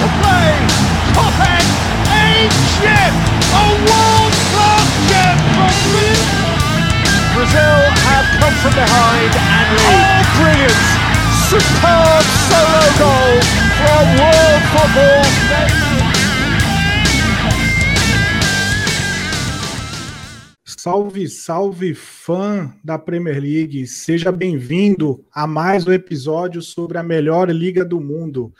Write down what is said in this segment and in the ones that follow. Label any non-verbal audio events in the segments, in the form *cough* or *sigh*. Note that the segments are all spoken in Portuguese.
to play. Top end, ancient, a world-class gem from Brazil have come from behind and lead. Oh, brilliant! Superb solo goal from world football's Salve, salve fã da Premier League, seja bem-vindo a mais um episódio sobre a melhor liga do mundo.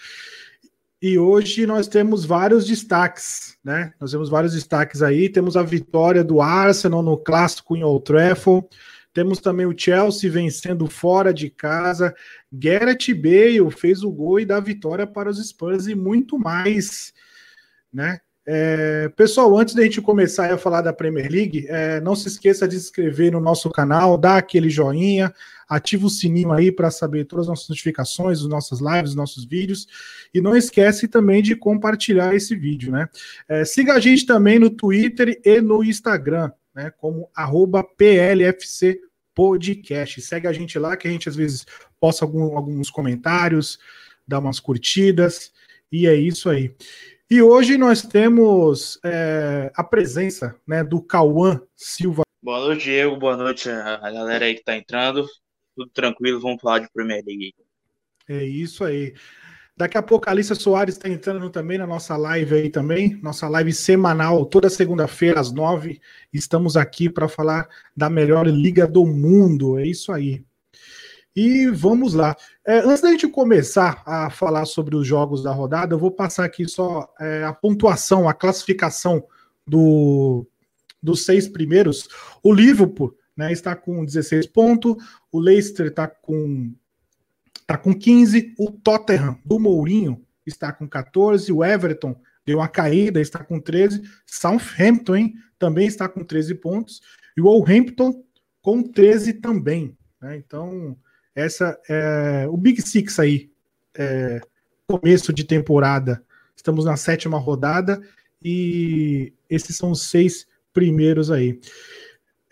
E hoje nós temos vários destaques, né? Nós temos vários destaques aí. Temos a vitória do Arsenal no clássico em Old Trafford. Temos também o Chelsea vencendo fora de casa. Gareth Bale fez o gol e dá vitória para os Spurs e muito mais, né? É, pessoal, antes da gente começar a falar da Premier League, é, não se esqueça de se inscrever no nosso canal, dar aquele joinha, ativa o sininho aí para saber todas as nossas notificações, as nossas lives, os nossos vídeos, e não esquece também de compartilhar esse vídeo, né? É, siga a gente também no Twitter e no Instagram, né? Como PLFC Podcast. Segue a gente lá que a gente às vezes posta algum, alguns comentários, dá umas curtidas, e é isso aí. E hoje nós temos é, a presença né, do Cauã Silva. Boa noite, Diego. Boa noite a galera aí que está entrando. Tudo tranquilo, vamos falar de Premier League. É isso aí. Daqui a pouco a Alissa Soares está entrando também na nossa live aí também, nossa live semanal, toda segunda-feira às nove. Estamos aqui para falar da melhor liga do mundo. É isso aí. E vamos lá. É, antes da gente começar a falar sobre os jogos da rodada, eu vou passar aqui só é, a pontuação, a classificação do, dos seis primeiros. O Liverpool né, está com 16 pontos, o Leicester está com, tá com 15, o Tottenham do Mourinho está com 14, o Everton deu uma caída, está com 13, Southampton hein, também está com 13 pontos, e o Wolverhampton com 13 também. Né, então essa é o Big Six aí, é, começo de temporada. Estamos na sétima rodada e esses são os seis primeiros aí.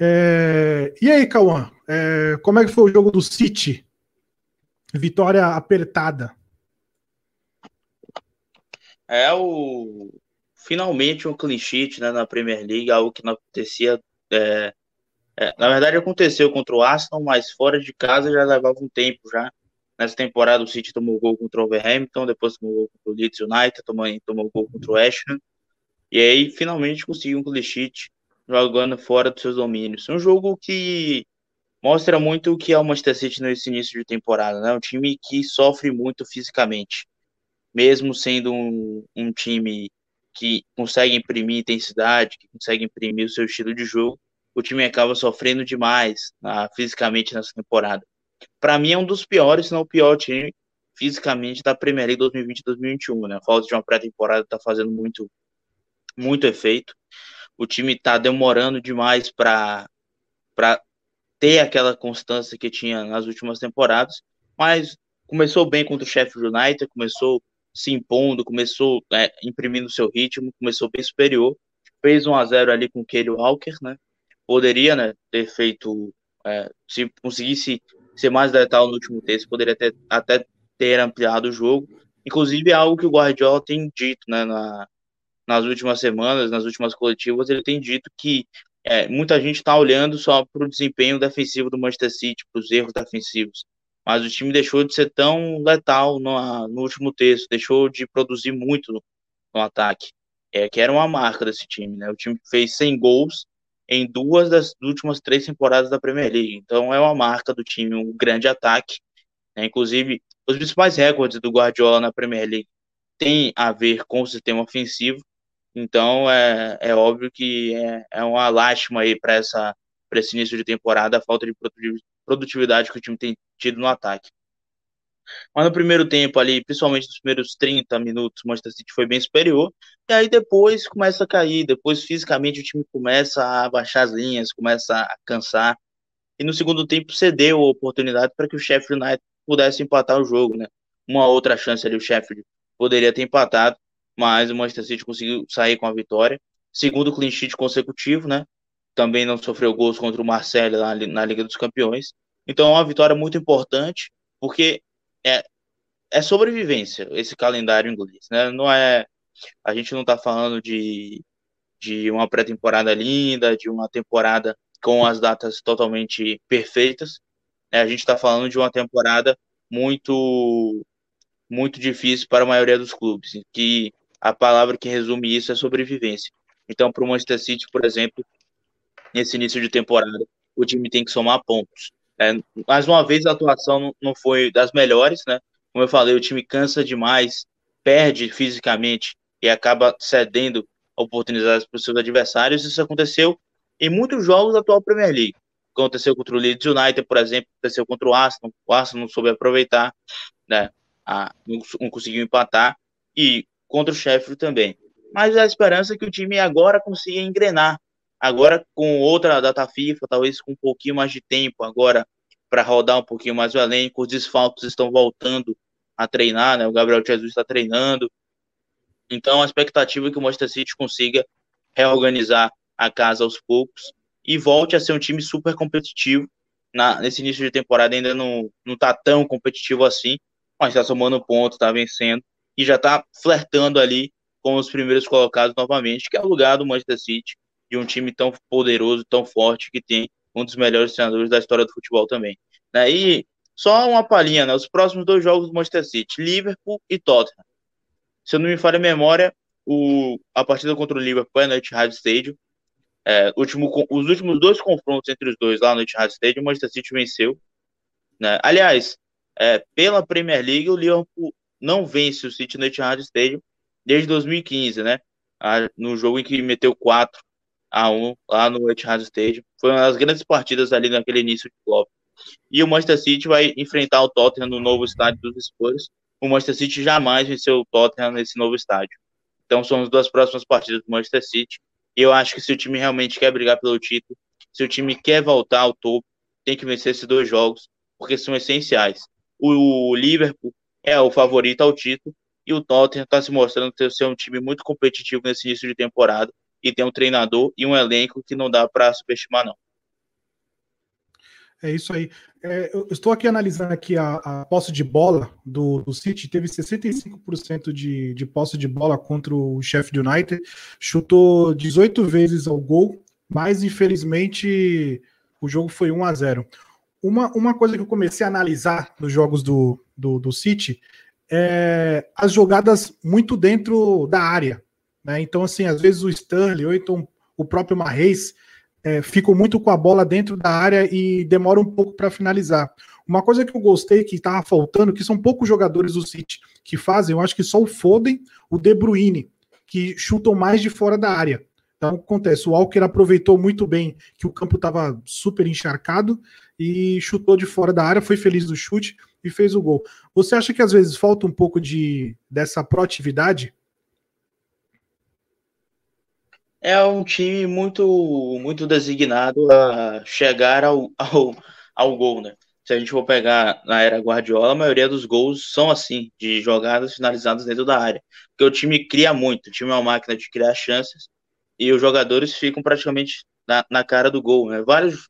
É, e aí, Cauã, é, como é que foi o jogo do City? Vitória apertada. É o finalmente um clean sheet né, na Premier League, algo que não acontecia é, é, na verdade, aconteceu contra o Arsenal, mas fora de casa já levava um tempo já. Nessa temporada, o City tomou gol contra o Overhampton, depois tomou gol contra o Leeds United, tomou, tomou gol contra o Ashton. E aí, finalmente, conseguiu um clean sheet jogando fora dos seus domínios. Um jogo que mostra muito o que é o Manchester City nesse início de temporada, né? Um time que sofre muito fisicamente, mesmo sendo um, um time que consegue imprimir intensidade, que consegue imprimir o seu estilo de jogo, o time acaba sofrendo demais ah, fisicamente nessa temporada. Para mim é um dos piores, se não o pior time fisicamente da Premier League 2020-2021, né? A falta de uma pré-temporada está fazendo muito muito efeito. O time está demorando demais para ter aquela constância que tinha nas últimas temporadas, mas começou bem contra o Sheffield United, começou se impondo, começou é, imprimindo seu ritmo, começou bem superior, fez 1 a 0 ali com o Kelly Walker, né? poderia né, ter feito, é, se conseguisse ser mais letal no último terço, poderia ter, até ter ampliado o jogo. Inclusive, é algo que o Guardiola tem dito né, na, nas últimas semanas, nas últimas coletivas, ele tem dito que é, muita gente está olhando só para o desempenho defensivo do Manchester City, para os erros defensivos. Mas o time deixou de ser tão letal no, no último terço, deixou de produzir muito no, no ataque, é, que era uma marca desse time. Né? O time fez 100 gols em duas das últimas três temporadas da Premier League. Então é uma marca do time, um grande ataque. Né? Inclusive, os principais recordes do Guardiola na Premier League têm a ver com o sistema ofensivo. Então é, é óbvio que é, é uma lástima aí para esse início de temporada a falta de produtividade que o time tem tido no ataque. Mas no primeiro tempo ali, principalmente nos primeiros 30 minutos, o Manchester City foi bem superior. E aí depois começa a cair, depois fisicamente o time começa a baixar as linhas, começa a cansar. E no segundo tempo cedeu a oportunidade para que o Sheffield United pudesse empatar o jogo, né? Uma outra chance ali o Sheffield poderia ter empatado, mas o Manchester City conseguiu sair com a vitória. Segundo clean sheet consecutivo, né? Também não sofreu gols contra o Marseille na, na Liga dos Campeões. Então é uma vitória muito importante, porque é, é sobrevivência esse calendário inglês, né? Não é a gente não está falando de, de uma pré-temporada linda, de uma temporada com as datas totalmente perfeitas. Né? A gente está falando de uma temporada muito muito difícil para a maioria dos clubes, que a palavra que resume isso é sobrevivência. Então, para o Manchester City, por exemplo, nesse início de temporada, o time tem que somar pontos. É, mais uma vez, a atuação não foi das melhores, né? Como eu falei, o time cansa demais, perde fisicamente e acaba cedendo oportunidades para os seus adversários. Isso aconteceu em muitos jogos da atual Premier League. Aconteceu contra o Leeds United, por exemplo, aconteceu contra o Arsenal. O Arsenal não soube aproveitar, né? Ah, não conseguiu empatar. E contra o Sheffield também. Mas a esperança é que o time agora consiga engrenar. Agora com outra data FIFA, talvez com um pouquinho mais de tempo agora para rodar um pouquinho mais o elenco. Os desfalques estão voltando a treinar, né? O Gabriel Jesus está treinando. Então a expectativa é que o Manchester City consiga reorganizar a casa aos poucos e volte a ser um time super competitivo. Na, nesse início de temporada ainda não, não tá tão competitivo assim, mas está somando pontos, está vencendo e já está flertando ali com os primeiros colocados novamente, que é o lugar do Manchester City, de um time tão poderoso, tão forte, que tem um dos melhores treinadores da história do futebol também. Né? E só uma palhinha, né? os próximos dois jogos do Manchester City, Liverpool e Tottenham. Se eu não me falha a memória, o, a partida contra o Liverpool é no Etihad Stadium. É, último, os últimos dois confrontos entre os dois lá no Etihad Stadium, o Manchester City venceu. Né? Aliás, é, pela Premier League, o Liverpool não vence o City no Etihad Stadium desde 2015, né? No jogo em que meteu 4 a 1 lá no Etihad Stadium. Foi uma das grandes partidas ali naquele início de Copa. E o Manchester City vai enfrentar o Tottenham no novo estádio dos Spurs. O Manchester City jamais venceu o Tottenham nesse novo estádio. Então são as duas próximas partidas do Manchester City. E eu acho que se o time realmente quer brigar pelo título, se o time quer voltar ao topo, tem que vencer esses dois jogos, porque são essenciais. O Liverpool é o favorito ao título e o Tottenham está se mostrando ser um time muito competitivo nesse início de temporada e tem um treinador e um elenco que não dá para subestimar não. É isso aí. É, eu estou aqui analisando aqui a, a posse de bola do, do City, teve 65% de, de posse de bola contra o Sheffield United, chutou 18 vezes ao gol, mas infelizmente o jogo foi 1 a 0 uma, uma coisa que eu comecei a analisar nos jogos do, do, do City é as jogadas muito dentro da área. Né? Então, assim, às vezes o Stanley ou então o próprio Marreis é, ficam muito com a bola dentro da área e demora um pouco para finalizar. Uma coisa que eu gostei que estava faltando, que são poucos jogadores do City que fazem, eu acho que só o Foden, o De Bruyne, que chutam mais de fora da área. Então, acontece, o Walker aproveitou muito bem que o campo estava super encharcado e chutou de fora da área, foi feliz do chute e fez o gol. Você acha que às vezes falta um pouco de dessa proatividade? É um time muito muito designado a chegar ao, ao, ao gol, né? Se a gente for pegar na era Guardiola, a maioria dos gols são assim, de jogadas finalizadas dentro da área. Porque o time cria muito, o time é uma máquina de criar chances e os jogadores ficam praticamente na, na cara do gol. Né? Vários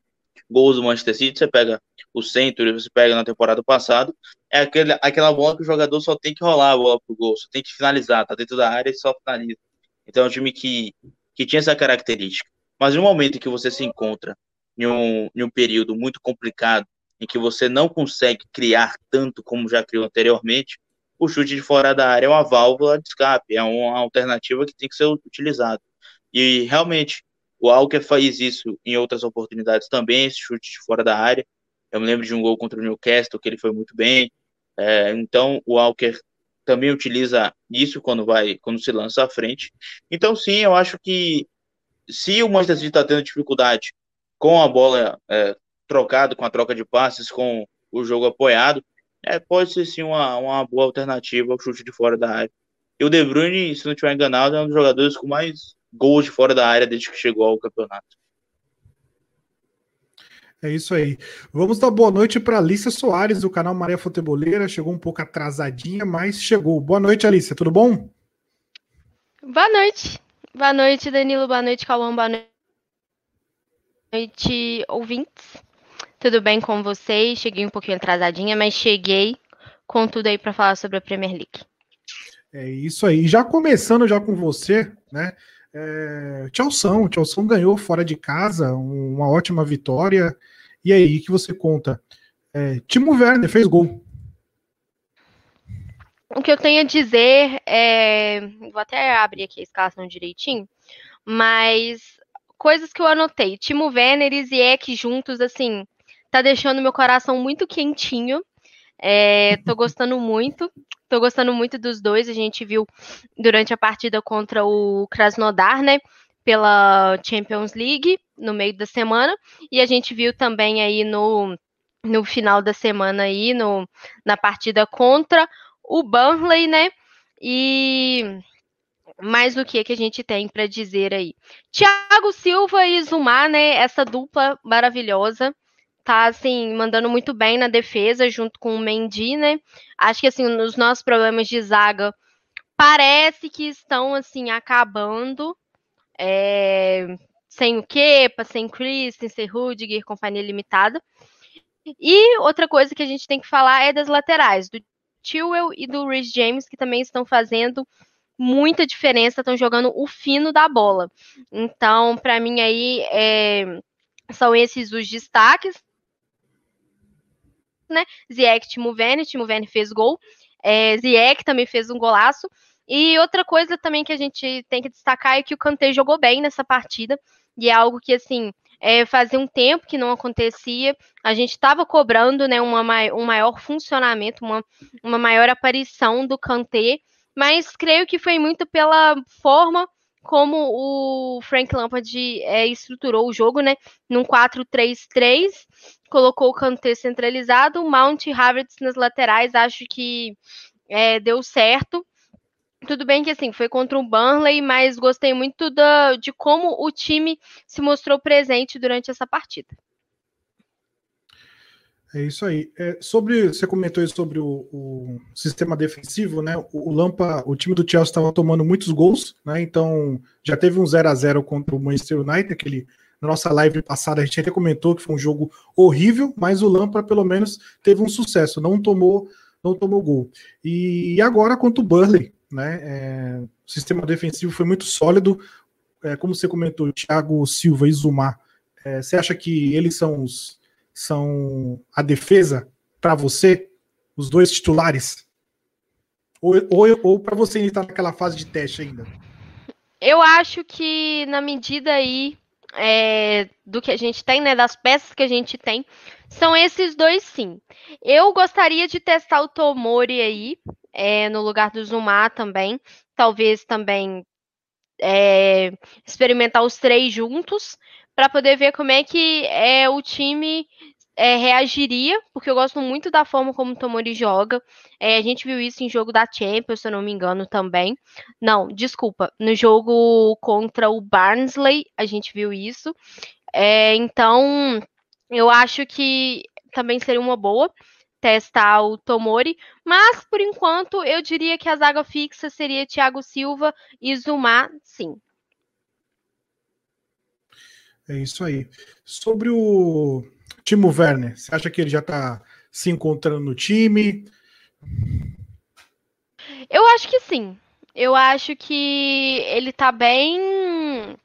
gols do Manchester City, você pega o Century, você pega na temporada passada, é aquele, aquela bola que o jogador só tem que rolar a bola pro gol, só tem que finalizar, tá dentro da área e só finaliza. Então é um time que, que tinha essa característica. Mas no momento em que você se encontra em um, em um período muito complicado, em que você não consegue criar tanto como já criou anteriormente, o chute de fora da área é uma válvula de escape, é uma alternativa que tem que ser utilizada. E realmente, o Alker faz isso em outras oportunidades também, esse chute de fora da área. Eu me lembro de um gol contra o Newcastle, que ele foi muito bem. É, então, o Alker também utiliza isso quando vai, quando se lança à frente. Então, sim, eu acho que se o Manchester City está tendo dificuldade com a bola é, trocada, com a troca de passes, com o jogo apoiado, é, pode ser sim uma, uma boa alternativa ao chute de fora da área. E o De Bruyne, se não estiver enganado, é um dos jogadores com mais gols de fora da área desde que chegou ao campeonato. É isso aí. Vamos dar boa noite para Alicia Soares, do canal Maria Futeboleira. Chegou um pouco atrasadinha, mas chegou. Boa noite, Alicia. Tudo bom? Boa noite. Boa noite, Danilo. Boa noite, Calão. Boa noite, ouvintes. Tudo bem com vocês? Cheguei um pouquinho atrasadinha, mas cheguei com tudo aí para falar sobre a Premier League. É isso aí. Já começando já com você, né? É, Tchaução, Tchaução ganhou fora de casa, uma ótima vitória. E aí, que você conta? É, Timo Werner fez gol. O que eu tenho a dizer é. Vou até abrir aqui a escalação direitinho, mas coisas que eu anotei. Timo Werner e Ziyech juntos, assim, tá deixando meu coração muito quentinho. É, tô gostando muito. Tô gostando muito dos dois. A gente viu durante a partida contra o Krasnodar, né? Pela Champions League no meio da semana. E a gente viu também aí no, no final da semana aí, no, na partida contra o Burnley, né? E mais do que que a gente tem para dizer aí. Thiago Silva e Zumar, né? Essa dupla maravilhosa tá assim mandando muito bem na defesa junto com o Mendy, né? Acho que assim os nossos problemas de zaga parece que estão assim acabando. É, sem o Kepa, sem Christen, sem Rudiger, companhia limitada. E outra coisa que a gente tem que falar é das laterais, do Chilwell e do Rhys James, que também estão fazendo muita diferença, estão jogando o fino da bola. Então, para mim aí é, são esses os destaques né? Ziek, Timo Werner, Timo Werner fez gol. É, também fez um golaço. E outra coisa também que a gente tem que destacar é que o Kanté jogou bem nessa partida. E é algo que, assim, é, fazia um tempo que não acontecia. A gente estava cobrando né, uma, um maior funcionamento, uma, uma maior aparição do Kanté. Mas creio que foi muito pela forma como o Frank Lampard é, estruturou o jogo, né? Num 4-3-3, colocou o Kanté centralizado, Mount e Havertz nas laterais, acho que é, deu certo. Tudo bem que assim, foi contra o Burnley, mas gostei muito da, de como o time se mostrou presente durante essa partida. É isso aí. É, sobre você comentou sobre o, o, sistema defensivo, né? O, o, Lampa, o time do Chelsea estava tomando muitos gols, né? Então já teve um 0 a 0 contra o Manchester United, aquele na nossa live passada a gente até comentou que foi um jogo horrível, mas o Lampa pelo menos teve um sucesso, não tomou não tomou gol. E, agora contra o Burley, né? É, o sistema defensivo foi muito sólido, é, como você comentou, Thiago Silva e Zumar. É, você acha que eles são os são a defesa para você, os dois titulares? Ou, ou, ou para você ainda estar tá naquela fase de teste ainda? Eu acho que na medida aí é, do que a gente tem, né, das peças que a gente tem, são esses dois sim. Eu gostaria de testar o Tomori aí, é, no lugar do Zumar também, talvez também é, experimentar os três juntos, para poder ver como é que é, o time é, reagiria, porque eu gosto muito da forma como o Tomori joga. É, a gente viu isso em jogo da Champions, se eu não me engano, também. Não, desculpa, no jogo contra o Barnsley, a gente viu isso. É, então, eu acho que também seria uma boa testar o Tomori, mas por enquanto eu diria que a zaga fixa seria Thiago Silva e Zumar, sim. É isso aí. Sobre o Timo Werner, você acha que ele já está se encontrando no time? Eu acho que sim. Eu acho que ele está bem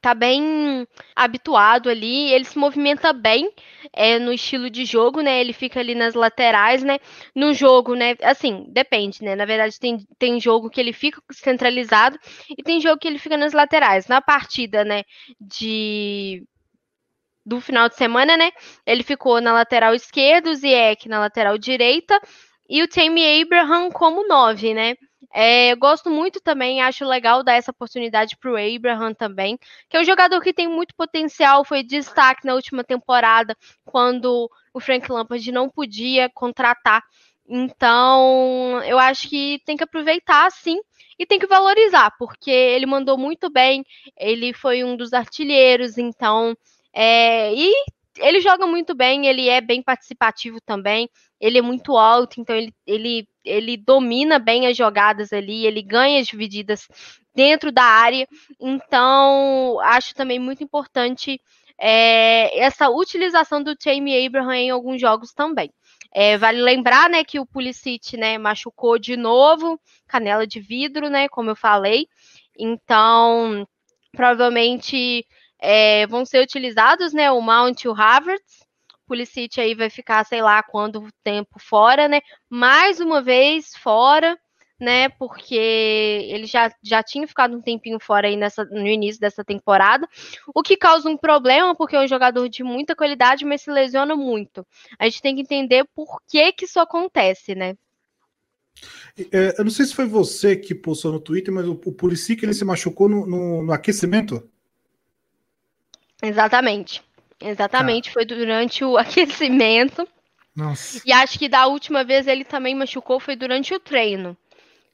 tá bem habituado ali, ele se movimenta bem é, no estilo de jogo, né? Ele fica ali nas laterais, né? No jogo, né? Assim, depende, né? Na verdade, tem, tem jogo que ele fica centralizado e tem jogo que ele fica nas laterais. Na partida, né? De do final de semana, né? Ele ficou na lateral esquerda, o Ziyech na lateral direita e o Tammy Abraham como nove, né? É, gosto muito também, acho legal dar essa oportunidade para o Abraham também, que é um jogador que tem muito potencial, foi destaque na última temporada, quando o Frank Lampard não podia contratar. Então, eu acho que tem que aproveitar, sim, e tem que valorizar, porque ele mandou muito bem, ele foi um dos artilheiros, então, é, e ele joga muito bem, ele é bem participativo também, ele é muito alto, então ele, ele, ele domina bem as jogadas ali, ele ganha as divididas dentro da área, então acho também muito importante é, essa utilização do Jamie Abraham em alguns jogos também. É, vale lembrar, né, que o Pulisic, né, machucou de novo, canela de vidro, né, como eu falei. Então, provavelmente é, vão ser utilizados, né, o Mount e o Havertz. Pulisic aí vai ficar, sei lá, quando tempo fora, né? Mais uma vez fora né? Porque ele já, já tinha ficado um tempinho fora aí nessa, no início dessa temporada, o que causa um problema, porque é um jogador de muita qualidade, mas se lesiona muito. A gente tem que entender por que, que isso acontece, né? É, eu não sei se foi você que postou no Twitter, mas o, o Pulisic ele se machucou no, no, no aquecimento? Exatamente. Exatamente, tá. foi durante o *laughs* aquecimento. Nossa. E acho que da última vez ele também machucou foi durante o treino.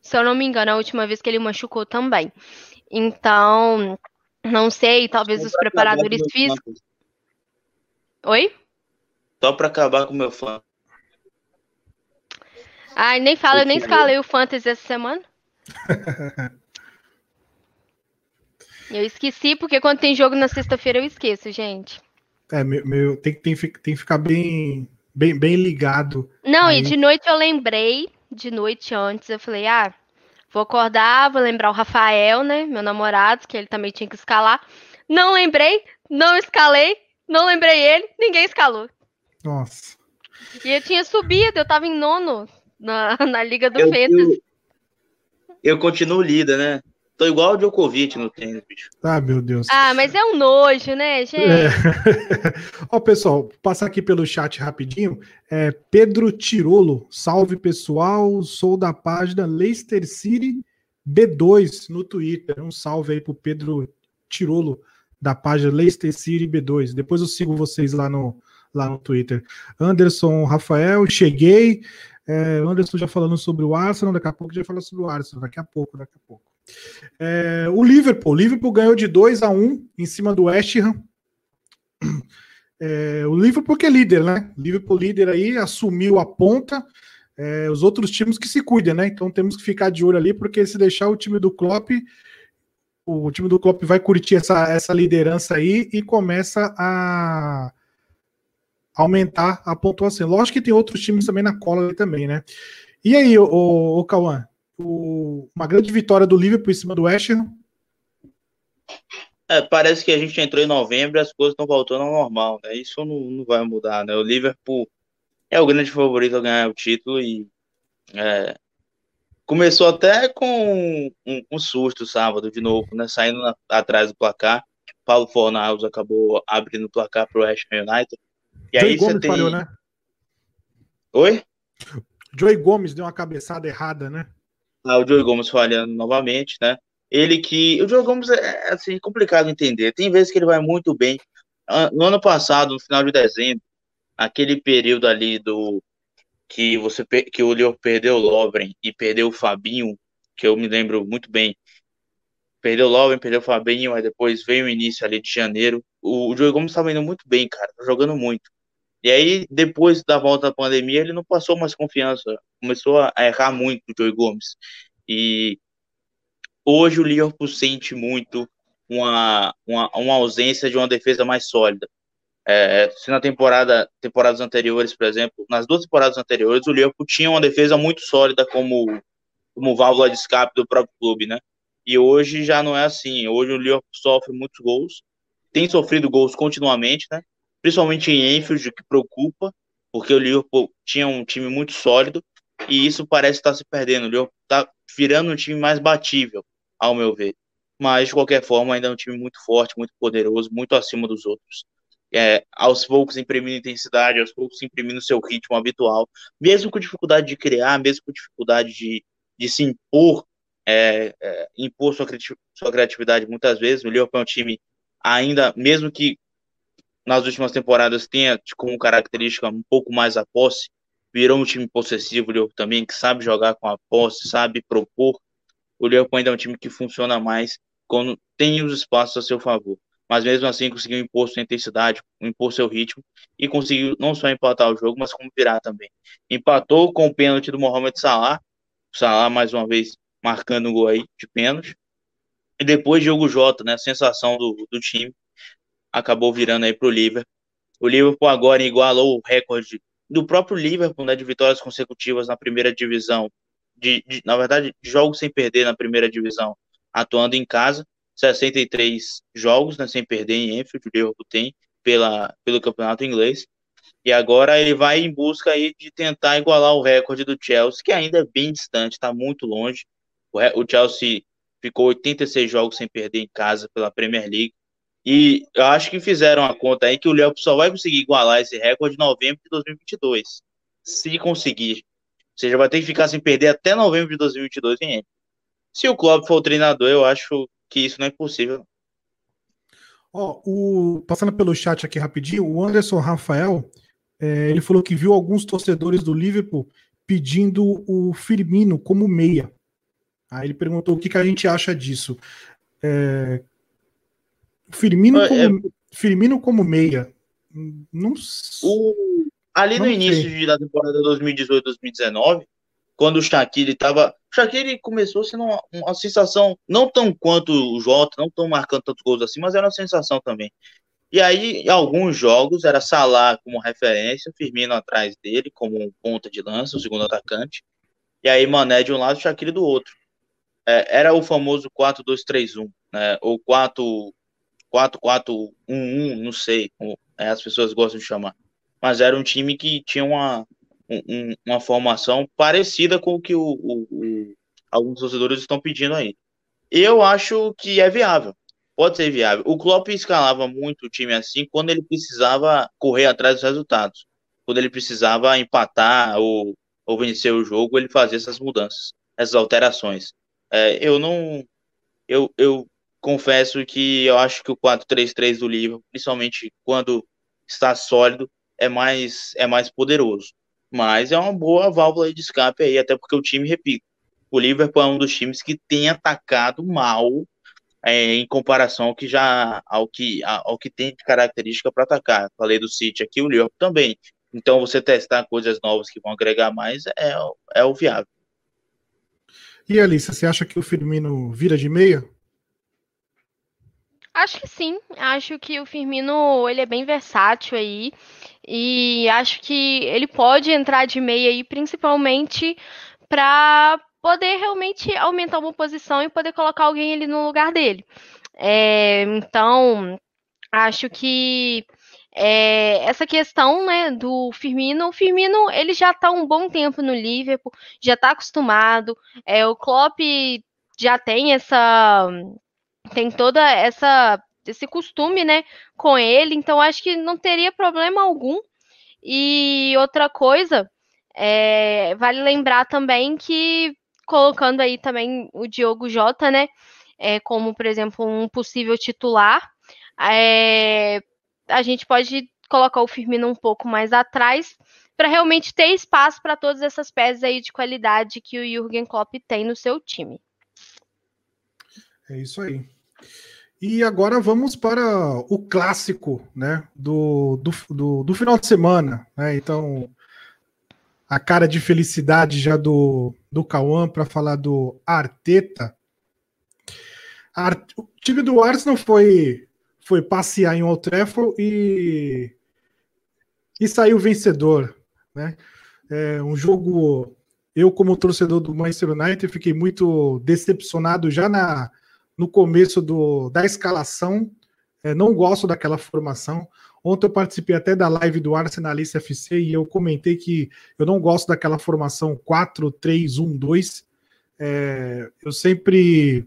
Se eu não me engano, a última vez que ele machucou também. Então, não sei, talvez Só os preparadores físicos. Oi? Só para acabar com o meu fã. Ai, nem fala, eu nem escalei o Fantasy essa semana. *laughs* eu esqueci, porque quando tem jogo na sexta-feira eu esqueço, gente. É, meu, meu tem, tem, tem que ficar bem, bem, bem ligado. Não, aí. e de noite eu lembrei de noite antes, eu falei, ah, vou acordar, vou lembrar o Rafael, né, meu namorado, que ele também tinha que escalar. Não lembrei, não escalei, não lembrei ele, ninguém escalou. Nossa. E eu tinha subido, eu tava em nono na, *laughs* na Liga do eu, Eu, eu continuo líder, né? Tô igual o Djokovic no tênis, bicho. Ah, meu Deus. Ah, mas é um nojo, né, gente? É. *laughs* Ó, pessoal, passar aqui pelo chat rapidinho. É, Pedro Tirolo, salve pessoal, sou da página Leicester City B2 no Twitter. Um salve aí pro Pedro Tirolo, da página Leicester City B2. Depois eu sigo vocês lá no, lá no Twitter. Anderson Rafael, cheguei. É, Anderson já falando sobre o Arsenal, daqui a pouco já fala sobre o Arsenal, daqui a pouco, daqui a pouco. É, o Liverpool, o Liverpool ganhou de 2 a 1 em cima do West Ham. É, o Liverpool que é líder, né? O Liverpool líder aí assumiu a ponta. É, os outros times que se cuidem, né? Então temos que ficar de olho ali, porque se deixar o time do Klopp, o time do Klopp vai curtir essa, essa liderança aí e começa a aumentar a pontuação. Lógico que tem outros times também na cola ali também, né? E aí, o, Cauã, o, uma grande vitória do Liverpool em cima do West Ham. É, parece que a gente entrou em novembro e as coisas estão voltando ao normal, né? Isso não, não vai mudar, né? O Liverpool é o grande favorito a ganhar o título e é, começou até com um, um, susto sábado de novo, né? Saindo na, atrás do placar. Paulo Fornaus acabou abrindo o placar para o West Ham United. E Joey aí Gomes tem... falhou, né? Oi? Joey Gomes deu uma cabeçada errada, né? Ah, o Joey Gomes falhando novamente, né? Ele que. O Joey Gomes é, é assim, complicado entender. Tem vezes que ele vai muito bem. No ano passado, no final de dezembro, aquele período ali do. Que, você, que o Leo perdeu o Lovren e perdeu o Fabinho, que eu me lembro muito bem. Perdeu o Lovren, perdeu o Fabinho, aí depois veio o início ali de janeiro. O, o Joey Gomes estava indo muito bem, cara, jogando muito. E aí, depois da volta da pandemia, ele não passou mais confiança. Começou a errar muito o Joey Gomes. E hoje o Liverpool sente muito uma, uma, uma ausência de uma defesa mais sólida. É, se na temporada, temporadas anteriores, por exemplo, nas duas temporadas anteriores, o Liverpool tinha uma defesa muito sólida como, como válvula de escape do próprio clube, né? E hoje já não é assim. Hoje o Liverpool sofre muitos gols, tem sofrido gols continuamente, né? Principalmente em Enfield, que preocupa, porque o Liverpool tinha um time muito sólido e isso parece estar se perdendo. O Liverpool está virando um time mais batível, ao meu ver. Mas, de qualquer forma, ainda é um time muito forte, muito poderoso, muito acima dos outros. É, aos poucos imprimindo intensidade, aos poucos imprimindo seu ritmo habitual, mesmo com dificuldade de criar, mesmo com dificuldade de, de se impor, é, é, impor sua, sua criatividade muitas vezes. O Liverpool é um time ainda, mesmo que nas últimas temporadas tenha como característica um pouco mais a posse, virou um time possessivo, o também, que sabe jogar com a posse, sabe propor. O Liverpool ainda é um time que funciona mais quando tem os espaços a seu favor. Mas mesmo assim conseguiu impor sua intensidade, impor seu ritmo e conseguiu não só empatar o jogo, mas como virar também. Empatou com o pênalti do Mohamed Salah, Salah mais uma vez marcando um gol aí de pênalti. E depois Diogo Jota, né, a sensação do, do time, acabou virando aí para o Liverpool. O Liverpool agora igualou o recorde do próprio Liverpool, né, de vitórias consecutivas na primeira divisão, de, de, na verdade, jogos sem perder na primeira divisão, atuando em casa, 63 jogos né, sem perder em Enfield, o Liverpool tem pela, pelo campeonato inglês, e agora ele vai em busca aí de tentar igualar o recorde do Chelsea, que ainda é bem distante, está muito longe. O, o Chelsea ficou 86 jogos sem perder em casa pela Premier League, e eu acho que fizeram a conta aí que o Liverpool só vai conseguir igualar esse recorde em novembro de 2022. Se conseguir. Ou seja, vai ter que ficar sem perder até novembro de 2022 em Enfield. Se o Klopp for o treinador, eu acho que isso não é possível. Ó, o, passando pelo chat aqui rapidinho, o Anderson Rafael, é, ele falou que viu alguns torcedores do Liverpool pedindo o Firmino como meia. Aí ele perguntou o que, que a gente acha disso. É, Firmino, é, como. Firmino como meia. Não o, Ali não no início de, da temporada 2018-2019, quando o Shaqiri estava. O Shaqiri começou sendo uma, uma, sensação, não tão quanto o Jota, não tão marcando tantos gols assim, mas era uma sensação também. E aí, em alguns jogos, era Salah como referência, Firmino atrás dele, como um ponta de lança, o segundo atacante. E aí, Mané de um lado, Shaqiri do outro. É, era o famoso 4-2-3-1, né? Ou 4 4-4-1-1, não sei, como é, as pessoas gostam de chamar. Mas era um time que tinha uma, um, uma formação parecida com o que o, o, o, alguns torcedores estão pedindo aí. Eu acho que é viável. Pode ser viável. O Klopp escalava muito o time assim quando ele precisava correr atrás dos resultados. Quando ele precisava empatar ou, ou vencer o jogo, ele fazia essas mudanças, essas alterações. É, eu não. Eu, eu confesso que eu acho que o 4-3-3 do Liverpool, principalmente quando está sólido, é mais, é mais poderoso. Mas é uma boa válvula de escape aí, até porque o time, repito, o Liverpool é um dos times que tem atacado mal é, em comparação ao que já ao que, ao que tem de característica para atacar. Falei do City aqui, o Liverpool também. Então você testar coisas novas que vão agregar mais é, é o viável. E Alice, você acha que o Firmino vira de meia? Acho que sim. Acho que o Firmino ele é bem versátil aí. E acho que ele pode entrar de meia aí, principalmente para poder realmente aumentar uma posição e poder colocar alguém ali no lugar dele. É, então, acho que é, essa questão né, do Firmino, o Firmino ele já está um bom tempo no Liverpool, já está acostumado. É, o Klopp já tem essa tem toda essa esse costume, né, com ele, então acho que não teria problema algum. E outra coisa, é, vale lembrar também que colocando aí também o Diogo Jota, né, é, como por exemplo um possível titular, é, a gente pode colocar o Firmino um pouco mais atrás para realmente ter espaço para todas essas peças aí de qualidade que o Jürgen Klopp tem no seu time. É isso aí. E agora vamos para o clássico né, do, do, do, do final de semana. Né? Então, a cara de felicidade já do, do Cauã para falar do Arteta. o time do Arsenal foi, foi passear em Old Trafford e, e saiu vencedor. Né? É um jogo. Eu, como torcedor do Manchester United, fiquei muito decepcionado já na no começo do, da escalação. É, não gosto daquela formação. Ontem eu participei até da live do Arsenalista FC e eu comentei que eu não gosto daquela formação 4-3-1-2. É, eu sempre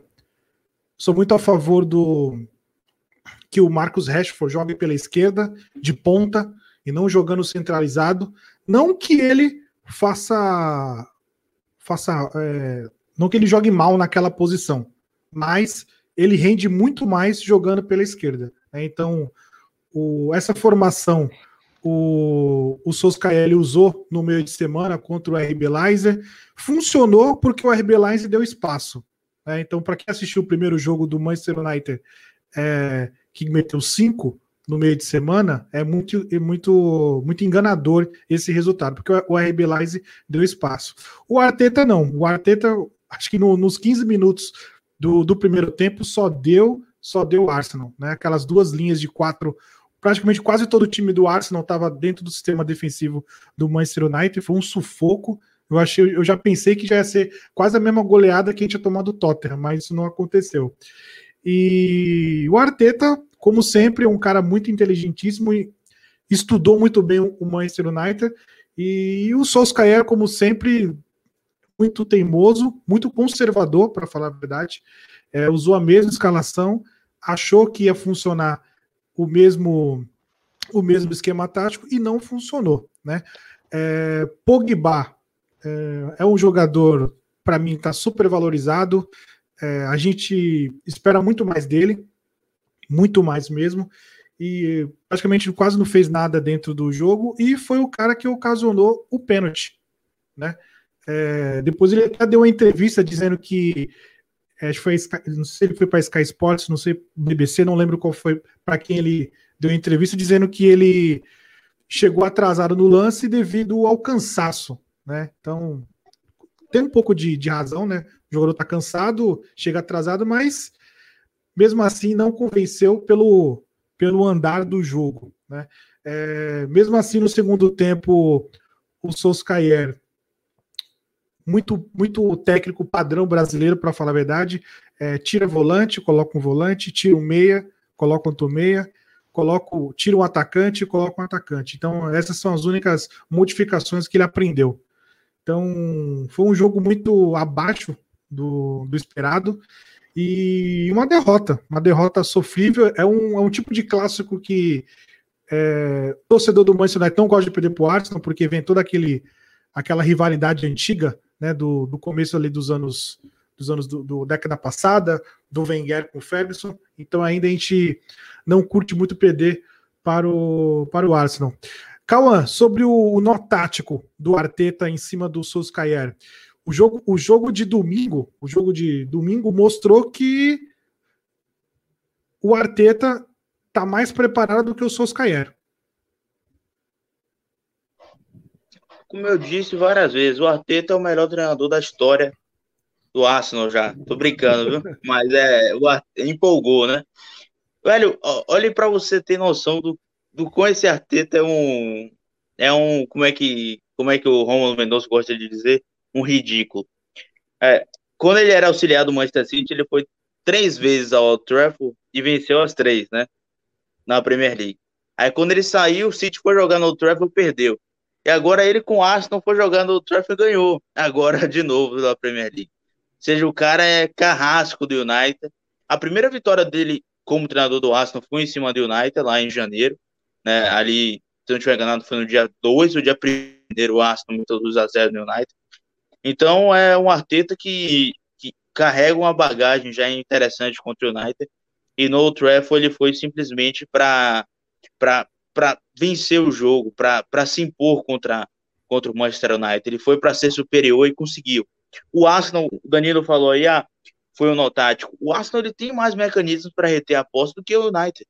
sou muito a favor do que o Marcos Rashford jogue pela esquerda, de ponta, e não jogando centralizado. Não que ele faça. faça é, não que ele jogue mal naquela posição, mas ele rende muito mais jogando pela esquerda. Né? Então, o, essa formação o, o Soscaelli usou no meio de semana contra o RB Leipzig funcionou porque o RB Leipzig deu espaço. Né? Então, para quem assistiu o primeiro jogo do Manchester United, é, que meteu cinco no meio de semana, é muito, é muito, muito enganador esse resultado, porque o RB Leipzig deu espaço. O Arteta não. O Arteta, acho que no, nos 15 minutos do, do primeiro tempo só deu só deu o Arsenal, né? Aquelas duas linhas de quatro, praticamente quase todo o time do Arsenal estava dentro do sistema defensivo do Manchester United, foi um sufoco. Eu achei, eu já pensei que já ia ser quase a mesma goleada que a gente tinha tomado do Tottenham, mas isso não aconteceu. E o Arteta, como sempre, é um cara muito inteligentíssimo e estudou muito bem o Manchester United. E o Solskjaer, como sempre, muito teimoso, muito conservador, para falar a verdade. É, usou a mesma escalação, achou que ia funcionar o mesmo o mesmo esquema tático e não funcionou, né? É, Pogba é, é um jogador para mim está super valorizado. É, a gente espera muito mais dele, muito mais mesmo. E praticamente quase não fez nada dentro do jogo e foi o cara que ocasionou o pênalti, né? É, depois ele até deu uma entrevista dizendo que é, foi não sei se ele foi para Sky Sports, não sei BBC, não lembro qual foi para quem ele deu entrevista dizendo que ele chegou atrasado no lance devido ao cansaço, né? Então tem um pouco de, de razão, né? O jogador está cansado, chega atrasado, mas mesmo assim não convenceu pelo, pelo andar do jogo, né? É, mesmo assim, no segundo tempo, o Solskjaer muito, muito técnico padrão brasileiro, para falar a verdade. É, tira volante, coloca um volante, tira um meia, coloca outro meia, coloca, tira um atacante, coloca um atacante. Então, essas são as únicas modificações que ele aprendeu. Então, foi um jogo muito abaixo do, do esperado e uma derrota, uma derrota sofrível. É um, é um tipo de clássico que é, torcedor do Manchester United não gosta de perder para o Arsenal, porque vem toda aquele, aquela rivalidade antiga né, do, do começo ali dos anos dos anos do, do, década passada, do Wenger com o Ferguson, então ainda a gente não curte muito perder para o, para o Arsenal. Cauã, sobre o, o nó tático do Arteta em cima do Solskjaer, o jogo, o jogo de domingo, o jogo de domingo mostrou que o Arteta está mais preparado do que o Solskjaer. Como eu disse várias vezes, o Arteta é o melhor treinador da história do Arsenal já. Tô brincando, viu? Mas é, o Arteta empolgou, né? Velho, olhe para você ter noção do, do quão esse Arteta é um é um como é que como é que o Romulo Mendonça gosta de dizer, um ridículo. É, quando ele era auxiliar do Manchester City, ele foi três vezes ao Old Trafford e venceu as três, né? Na Premier League. Aí quando ele saiu, o City foi jogar no Old Trafford e perdeu. E agora ele com o Arsenal foi jogando o Trafford ganhou. Agora *laughs* de novo da Premier League. Ou seja, o cara é carrasco do United. A primeira vitória dele como treinador do Arsenal foi em cima do United, lá em janeiro. Né? Ali, se não estiver enganado, foi no dia 2 ou dia 1 o Arsenal meteu 2 a 0 no United. Então é um Arteta que, que carrega uma bagagem já interessante contra o United. E no Trafford ele foi simplesmente para para vencer o jogo, para se impor contra, contra o Manchester United. Ele foi para ser superior e conseguiu. O Arsenal, o Danilo falou aí, ah, foi um nó tático. O Arsenal ele tem mais mecanismos para reter a posse do que o United.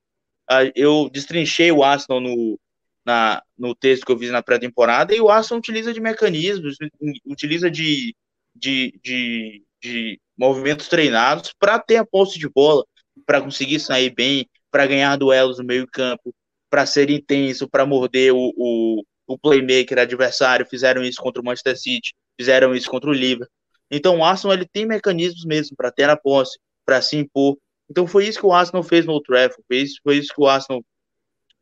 Ah, eu destrinchei o Arsenal no, na, no texto que eu fiz na pré-temporada e o Arsenal utiliza de mecanismos, utiliza de, de, de, de movimentos treinados para ter a posse de bola, para conseguir sair bem, para ganhar duelos no meio campo, para ser intenso, para morder o, o, o, playmaker adversário. Fizeram isso contra o Manchester City, fizeram isso contra o Liverpool. Então o Arsenal ele tem mecanismos mesmo para ter a posse, para se impor. Então foi isso que o Arsenal fez no Trafford, foi isso, foi isso que o Arsenal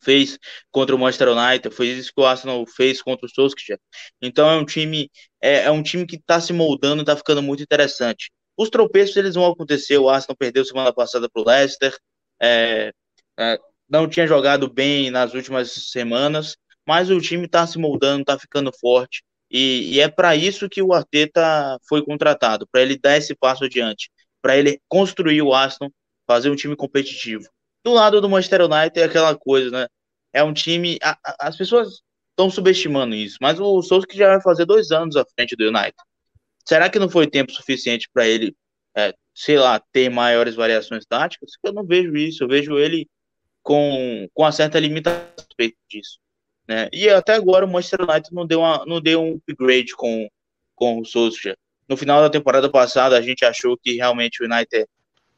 fez contra o Manchester United, foi isso que o Arsenal fez contra o Solskjaer. Então é um time é, é um time que está se moldando, está ficando muito interessante. Os tropeços eles vão acontecer. O Arsenal perdeu semana passada para o Leicester. É, é, não tinha jogado bem nas últimas semanas, mas o time está se moldando, está ficando forte. E, e é para isso que o Arteta foi contratado, para ele dar esse passo adiante, para ele construir o Aston, fazer um time competitivo. Do lado do Manchester United é aquela coisa, né? É um time. A, a, as pessoas estão subestimando isso, mas o Souza que já vai fazer dois anos à frente do United. Será que não foi tempo suficiente para ele, é, sei lá, ter maiores variações táticas? Eu não vejo isso. Eu vejo ele com, com uma certa limitação a respeito disso. Né? E até agora o Manchester United não deu, uma, não deu um upgrade com, com o Solskjaer. No final da temporada passada, a gente achou que realmente o United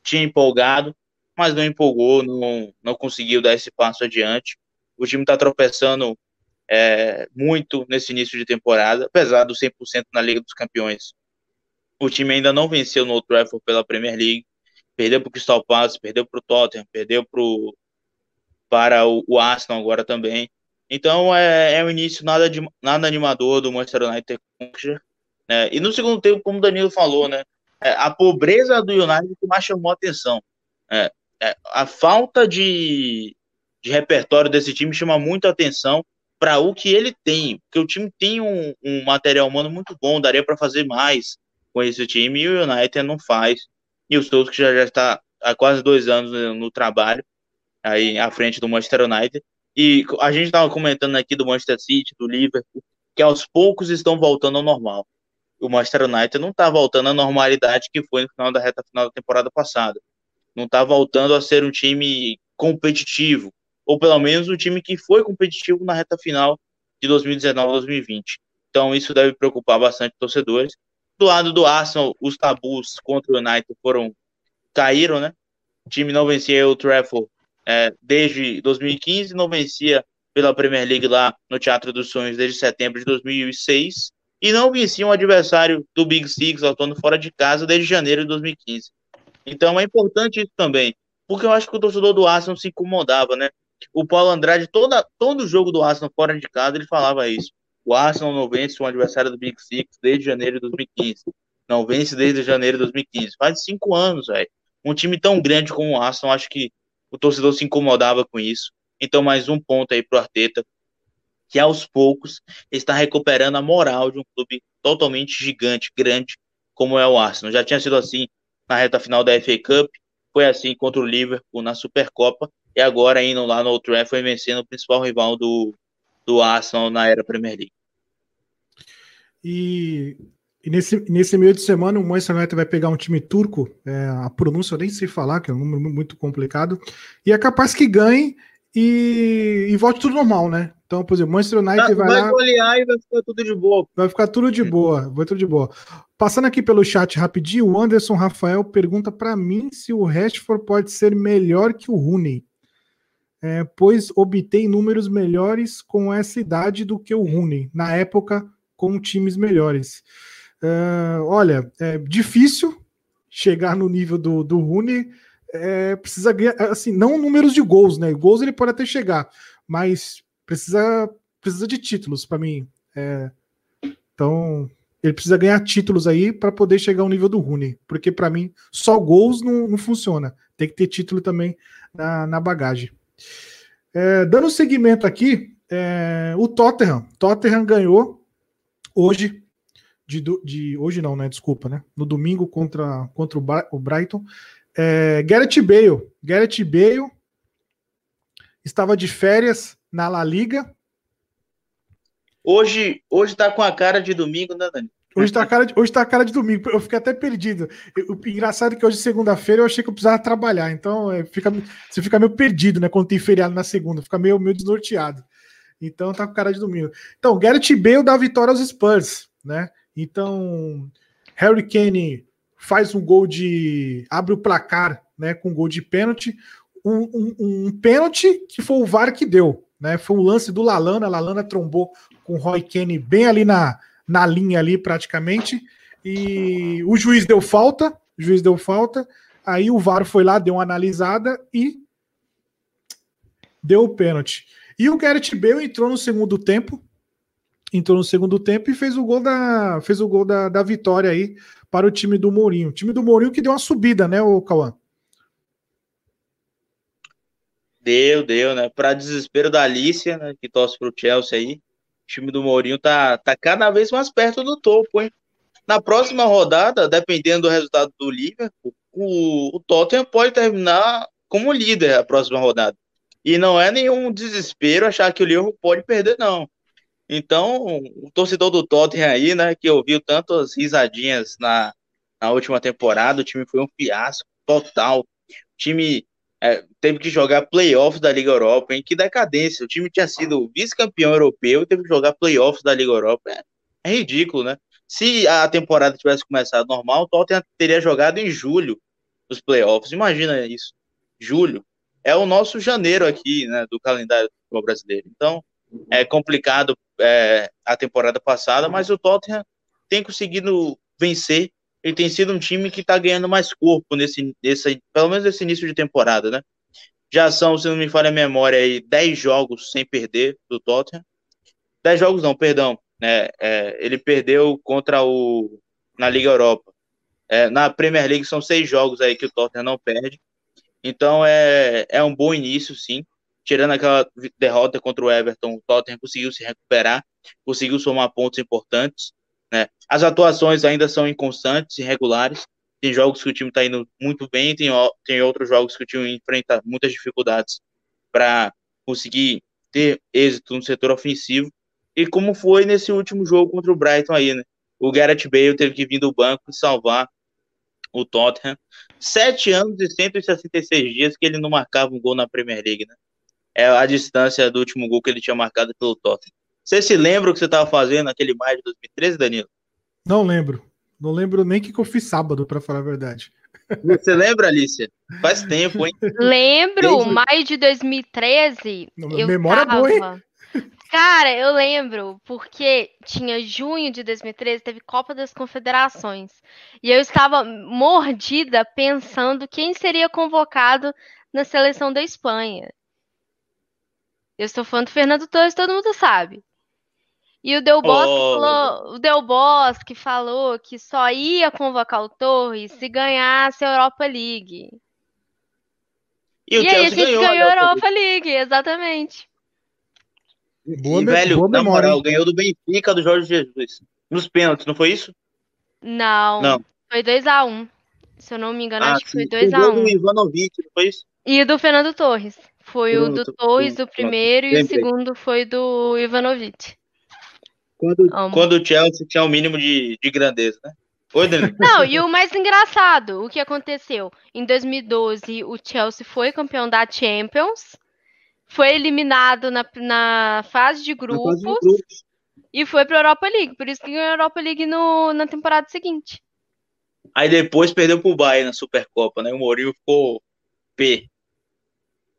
tinha empolgado, mas não empolgou, não, não conseguiu dar esse passo adiante. O time está tropeçando é, muito nesse início de temporada, apesar do 100% na Liga dos Campeões. O time ainda não venceu no Old Trafford pela Premier League, perdeu para o Crystal Palace, perdeu para o Tottenham, perdeu pro, para o, o Arsenal agora também. Então é, é um início nada, de, nada animador do Manchester United. Né? E no segundo tempo, como o Danilo falou, né, é, a pobreza do United que mais chamou a atenção. É, é, a falta de, de repertório desse time chama muito atenção para o que ele tem, porque o time tem um, um material humano muito bom, daria para fazer mais com esse time, e o United não faz. E o Souza, que já, já está há quase dois anos no, no trabalho, aí à frente do Manchester United. E a gente estava comentando aqui do Manchester City, do Liverpool, que aos poucos estão voltando ao normal. O Manchester United não está voltando à normalidade que foi no final da reta final da temporada passada. Não está voltando a ser um time competitivo, ou pelo menos um time que foi competitivo na reta final de 2019-2020. Então isso deve preocupar bastante torcedores. Do lado do Arsenal, os tabus contra o United foram caíram, né? O time não vencia o Trafford é, desde 2015, não vencia pela Premier League lá no Teatro dos Sonhos desde setembro de 2006 e não vencia um adversário do Big Six atuando fora de casa desde janeiro de 2015. Então é importante isso também, porque eu acho que o torcedor do Arsenal se incomodava, né? O Paulo Andrade, toda, todo jogo do Arsenal fora de casa, ele falava isso. O Arsenal não vence um adversário do Big Six desde janeiro de 2015. Não vence desde janeiro de 2015. Faz cinco anos, velho. Um time tão grande como o Arsenal, acho que o torcedor se incomodava com isso. Então, mais um ponto aí pro Arteta, que aos poucos está recuperando a moral de um clube totalmente gigante, grande, como é o Arsenal. Já tinha sido assim na reta final da FA Cup, foi assim contra o Liverpool na Supercopa, e agora indo lá no Old Trafford vencendo o principal rival do, do Arsenal na era Premier League. E e nesse, nesse meio de semana, o Manchester United vai pegar um time turco, é, a pronúncia eu nem sei falar, que é um número muito complicado, e é capaz que ganhe e, e volte tudo normal, né? Então, por exemplo, o Manchester United vai, vai lá. Vai e vai ficar tudo de boa. Vai ficar tudo de boa, vai tudo de boa. Passando aqui pelo chat rapidinho, o Anderson Rafael pergunta para mim se o Rashford pode ser melhor que o Rooney. É, pois obtém números melhores com essa idade do que o Rooney, na época com times melhores. Uh, olha, é difícil chegar no nível do, do Rooney. É, precisa ganhar, assim, não números de gols, né? Gols ele pode até chegar, mas precisa, precisa de títulos para mim. É, então, ele precisa ganhar títulos aí para poder chegar ao nível do Rooney, porque para mim só gols não, não, funciona. Tem que ter título também na, na bagagem. É, dando seguimento aqui, é, o Tottenham. Tottenham ganhou hoje de, de, hoje não, né? Desculpa, né? No domingo contra, contra o, o Brighton. É, Gareth Bale. Gareth Bale estava de férias na La Liga. Hoje, hoje tá com a cara de domingo, né, Dani? Hoje tá, a cara de, hoje tá a cara de domingo. Eu fiquei até perdido. O engraçado é que hoje, segunda-feira, eu achei que eu precisava trabalhar. Então, é, fica, você fica meio perdido, né? Quando tem feriado na segunda. Fica meio, meio desnorteado. Então, tá com cara de domingo. Então, Gareth Bale dá vitória aos Spurs, né? Então, Harry Kane faz um gol de. abre o placar né, com um gol de pênalti. Um, um, um pênalti que foi o VAR que deu. Né? Foi um lance do Lalana. A Lalana trombou com o Roy Kane bem ali na, na linha ali, praticamente. E o juiz deu falta. O juiz deu falta. Aí o VAR foi lá, deu uma analisada e deu o pênalti. E o Gareth Bale entrou no segundo tempo, entrou no segundo tempo e fez o gol da, fez o gol da, da vitória aí para o time do Mourinho. O time do Mourinho que deu uma subida, né, o Cauã? Deu, deu, né? Para desespero da Alicia, né, que torce para o Chelsea aí, o time do Mourinho tá, tá cada vez mais perto do topo, hein? Na próxima rodada, dependendo do resultado do Liverpool, o, o Tottenham pode terminar como líder a próxima rodada. E não é nenhum desespero achar que o Liverpool pode perder, não. Então, o torcedor do Tottenham aí, né, que ouviu tantas risadinhas na, na última temporada, o time foi um fiasco total. O time é, teve que jogar playoffs da Liga Europa, em que decadência. O time tinha sido vice-campeão europeu e teve que jogar playoffs da Liga Europa. É, é, ridículo, né? Se a temporada tivesse começado normal, o Tottenham teria jogado em julho os playoffs. Imagina isso. julho, é o nosso janeiro aqui, né, do calendário do brasileiro. Então, é complicado é, a temporada passada, mas o Tottenham tem conseguido vencer. Ele tem sido um time que está ganhando mais corpo nesse, nesse, pelo menos nesse início de temporada, né? Já são, se não me falha a memória, aí, 10 jogos sem perder do Tottenham. 10 jogos não, perdão. Né? É, ele perdeu contra o. na Liga Europa. É, na Premier League são seis jogos aí que o Tottenham não perde. Então é, é um bom início, sim. Tirando aquela derrota contra o Everton, o Tottenham conseguiu se recuperar, conseguiu somar pontos importantes. Né? As atuações ainda são inconstantes, irregulares. Tem jogos que o time está indo muito bem, tem, tem outros jogos que o time enfrenta muitas dificuldades para conseguir ter êxito no setor ofensivo. E como foi nesse último jogo contra o Brighton aí, né? O Gareth Bale teve que vir do banco e salvar o Tottenham. Sete anos e 166 dias que ele não marcava um gol na Premier League, né? É a distância do último gol que ele tinha marcado pelo Tottenham. Você se lembra o que você estava fazendo naquele maio de 2013, Danilo? Não lembro. Não lembro nem o que, que eu fiz sábado, para falar a verdade. Você *laughs* lembra, Alicia? Faz tempo, hein? Lembro, Desde... maio de 2013. Não, eu memória tava... boa, hein? Cara, eu lembro, porque tinha junho de 2013, teve Copa das Confederações. E eu estava mordida pensando quem seria convocado na seleção da Espanha. Eu sou fã do Fernando Torres, todo mundo sabe. E o Del Bosque, oh. falou, o Del Bosque falou que só ia convocar o Torres se ganhasse a Europa League. E, e aí a gente ganhou, ganhou a Europa League, exatamente. Boa, e, velho, boa na memória. moral, ganhou do Benfica do Jorge Jesus. Nos pênaltis, não foi isso? Não. Não. Foi 2x1. Um. Se eu não me engano, ah, acho que foi 2x1. Um. do Ivanovic, não foi isso? E do Fernando Torres. Foi Pronto, o do Torres, do primeiro, e o segundo foi do Ivanovic. Quando, quando o Chelsea tinha o um mínimo de, de grandeza, né? Oi, Danilo. *laughs* Não, e o mais engraçado, o que aconteceu? Em 2012, o Chelsea foi campeão da Champions, foi eliminado na, na fase de grupos, fase de grupos. e foi para a Europa League. Por isso que ganhou a Europa League no, na temporada seguinte. Aí depois perdeu pro Bayern na Supercopa, né? O Mourinho ficou P.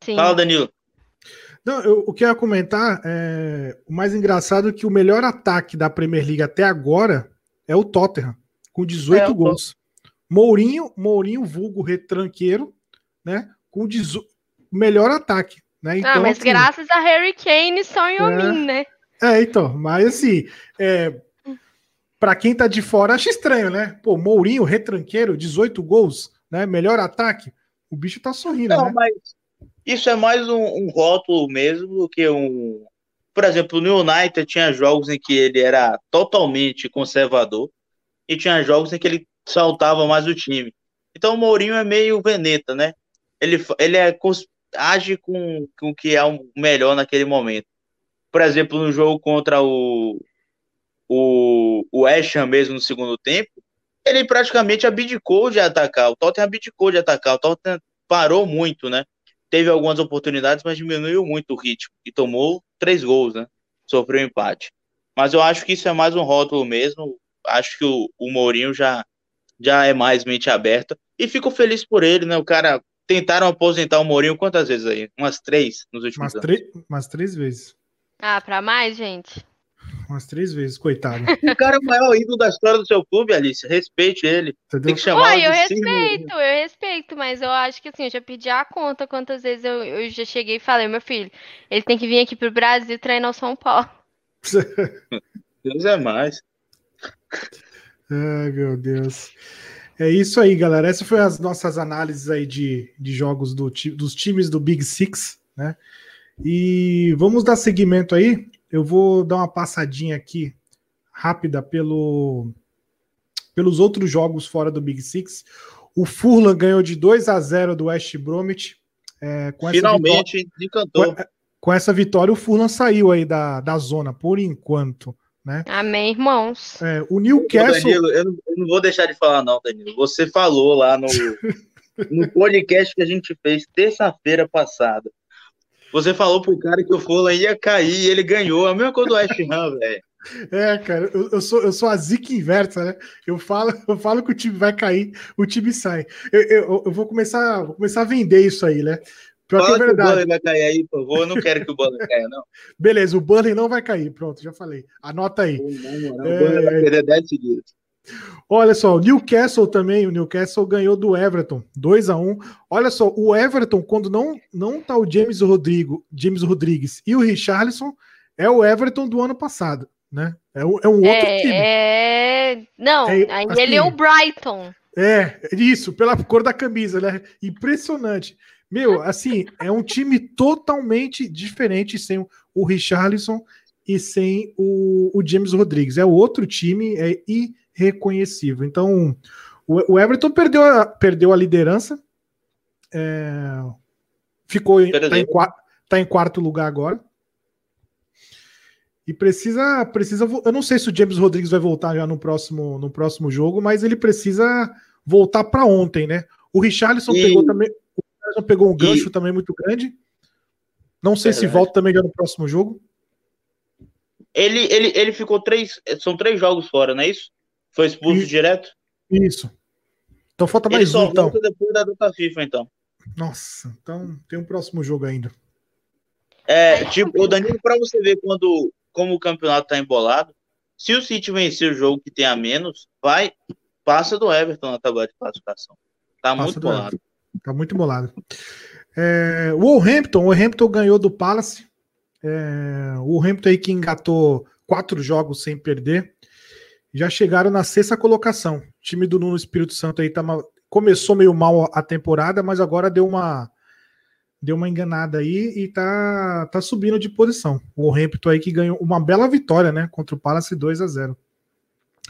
Sim. Fala, Danilo. Não, eu, o que eu ia comentar é o mais engraçado é que o melhor ataque da Premier League até agora é o Tottenham, com 18 é, gols. Mourinho, Mourinho, vulgo retranqueiro, né? Com o melhor ataque. Né? Ah, então, ah, mas assim, graças a Harry Kane só em é, né? É, então, mas assim, é, para quem tá de fora, acha estranho, né? Pô, Mourinho, retranqueiro, 18 gols, né? Melhor ataque. O bicho tá sorrindo, Não, né? mas isso é mais um, um rótulo mesmo do que um. Por exemplo, no United tinha jogos em que ele era totalmente conservador e tinha jogos em que ele saltava mais o time. Então o Mourinho é meio veneta, né? Ele, ele é, age com, com o que é o melhor naquele momento. Por exemplo, no jogo contra o, o, o West Ham mesmo no segundo tempo, ele praticamente abdicou de atacar. O Tottenham abdicou de atacar. O Tottenham parou muito, né? Teve algumas oportunidades, mas diminuiu muito o ritmo e tomou três gols, né? Sofreu um empate. Mas eu acho que isso é mais um rótulo mesmo. Acho que o, o Mourinho já, já é mais mente aberta. E fico feliz por ele, né? O cara tentaram aposentar o Mourinho quantas vezes aí? Umas três nos últimos umas anos. Umas três vezes. Ah, para mais, gente? Umas três vezes, coitado. *laughs* o cara é o maior ídolo da história do seu clube, Alice. Respeite ele. Entendeu? Tem que chamar Oi, eu respeito, eu respeito, mas eu acho que assim, eu já pedi a conta quantas vezes eu, eu já cheguei e falei, meu filho, ele tem que vir aqui pro Brasil treinar o São Paulo. *laughs* Deus é mais. Ai, meu Deus. É isso aí, galera. Essas foram as nossas análises aí de, de jogos do, dos times do Big Six, né? E vamos dar seguimento aí. Eu vou dar uma passadinha aqui rápida pelo, pelos outros jogos fora do Big Six. O Furlan ganhou de 2 a 0 do West Bromwich. É, com Finalmente, vitória, encantou. Com, com, essa vitória, o Furlan saiu aí da, da zona, por enquanto. Né? Amém, irmãos. É, o Newcastle. Danilo, eu não, eu não, vou deixar de falar, não, Danilo. Você falou lá no, *laughs* no podcast que a gente fez terça-feira passada você falou pro cara que o Fulham ia cair e ele ganhou. A mesma coisa do West Ham, *laughs* velho. É, cara, eu, eu, sou, eu sou a zica inversa, né? Eu falo, eu falo que o time vai cair, o time sai. Eu, eu, eu vou, começar, vou começar a vender isso aí, né? Pior Fala que é verdade. o Burnley vai cair aí, por favor. Eu não quero que o Burnley caia, não. Beleza, o Burnley não vai cair. Pronto, já falei. Anota aí. Não, não, é... O Burnley vai perder 10 seguidos. Olha só, o Newcastle também, o Newcastle ganhou do Everton, 2 a 1 Olha só, o Everton, quando não não tá o James Rodrigo, James Rodrigues e o Richarlison, é o Everton do ano passado, né? É, um, é um outro é, time. É... Não, é, aí assim, ele é o Brighton. É, isso, pela cor da camisa, né? Impressionante. Meu, assim, é um time totalmente diferente sem o Richarlison e sem o, o James Rodrigues. É outro time, é irreconhecível. Então, o, o Everton perdeu a, perdeu a liderança, é, ficou tá em, tá em quarto lugar agora. E precisa, precisa. Eu não sei se o James Rodrigues vai voltar já no próximo, no próximo jogo, mas ele precisa voltar para ontem, né? O Richarlison e... pegou também. O Richarlison pegou um gancho e... também muito grande. Não sei é se volta também já no próximo jogo. Ele, ele, ele ficou três. São três jogos fora, não é isso? Foi expulso direto? Isso. Então falta mais ele só um. Então. depois da data FIFA, então. Nossa, então tem um próximo jogo ainda. É, tipo, o Danilo, para você ver quando como o campeonato tá embolado, se o City vencer o jogo que tem a menos, vai, passa do Everton na tabela de classificação. Tá passa muito bolado. Everton. Tá muito bolado. É, o Wolverhampton, o Wolverhampton ganhou do Palace. É, o Wolverhampton aí que engatou quatro jogos sem perder. Já chegaram na sexta colocação. O time do Nuno Espírito Santo aí tá, começou meio mal a temporada, mas agora deu uma deu uma enganada aí e tá, tá subindo de posição. O Wolverhampton aí que ganhou uma bela vitória, né, contra o Palace 2 a 0.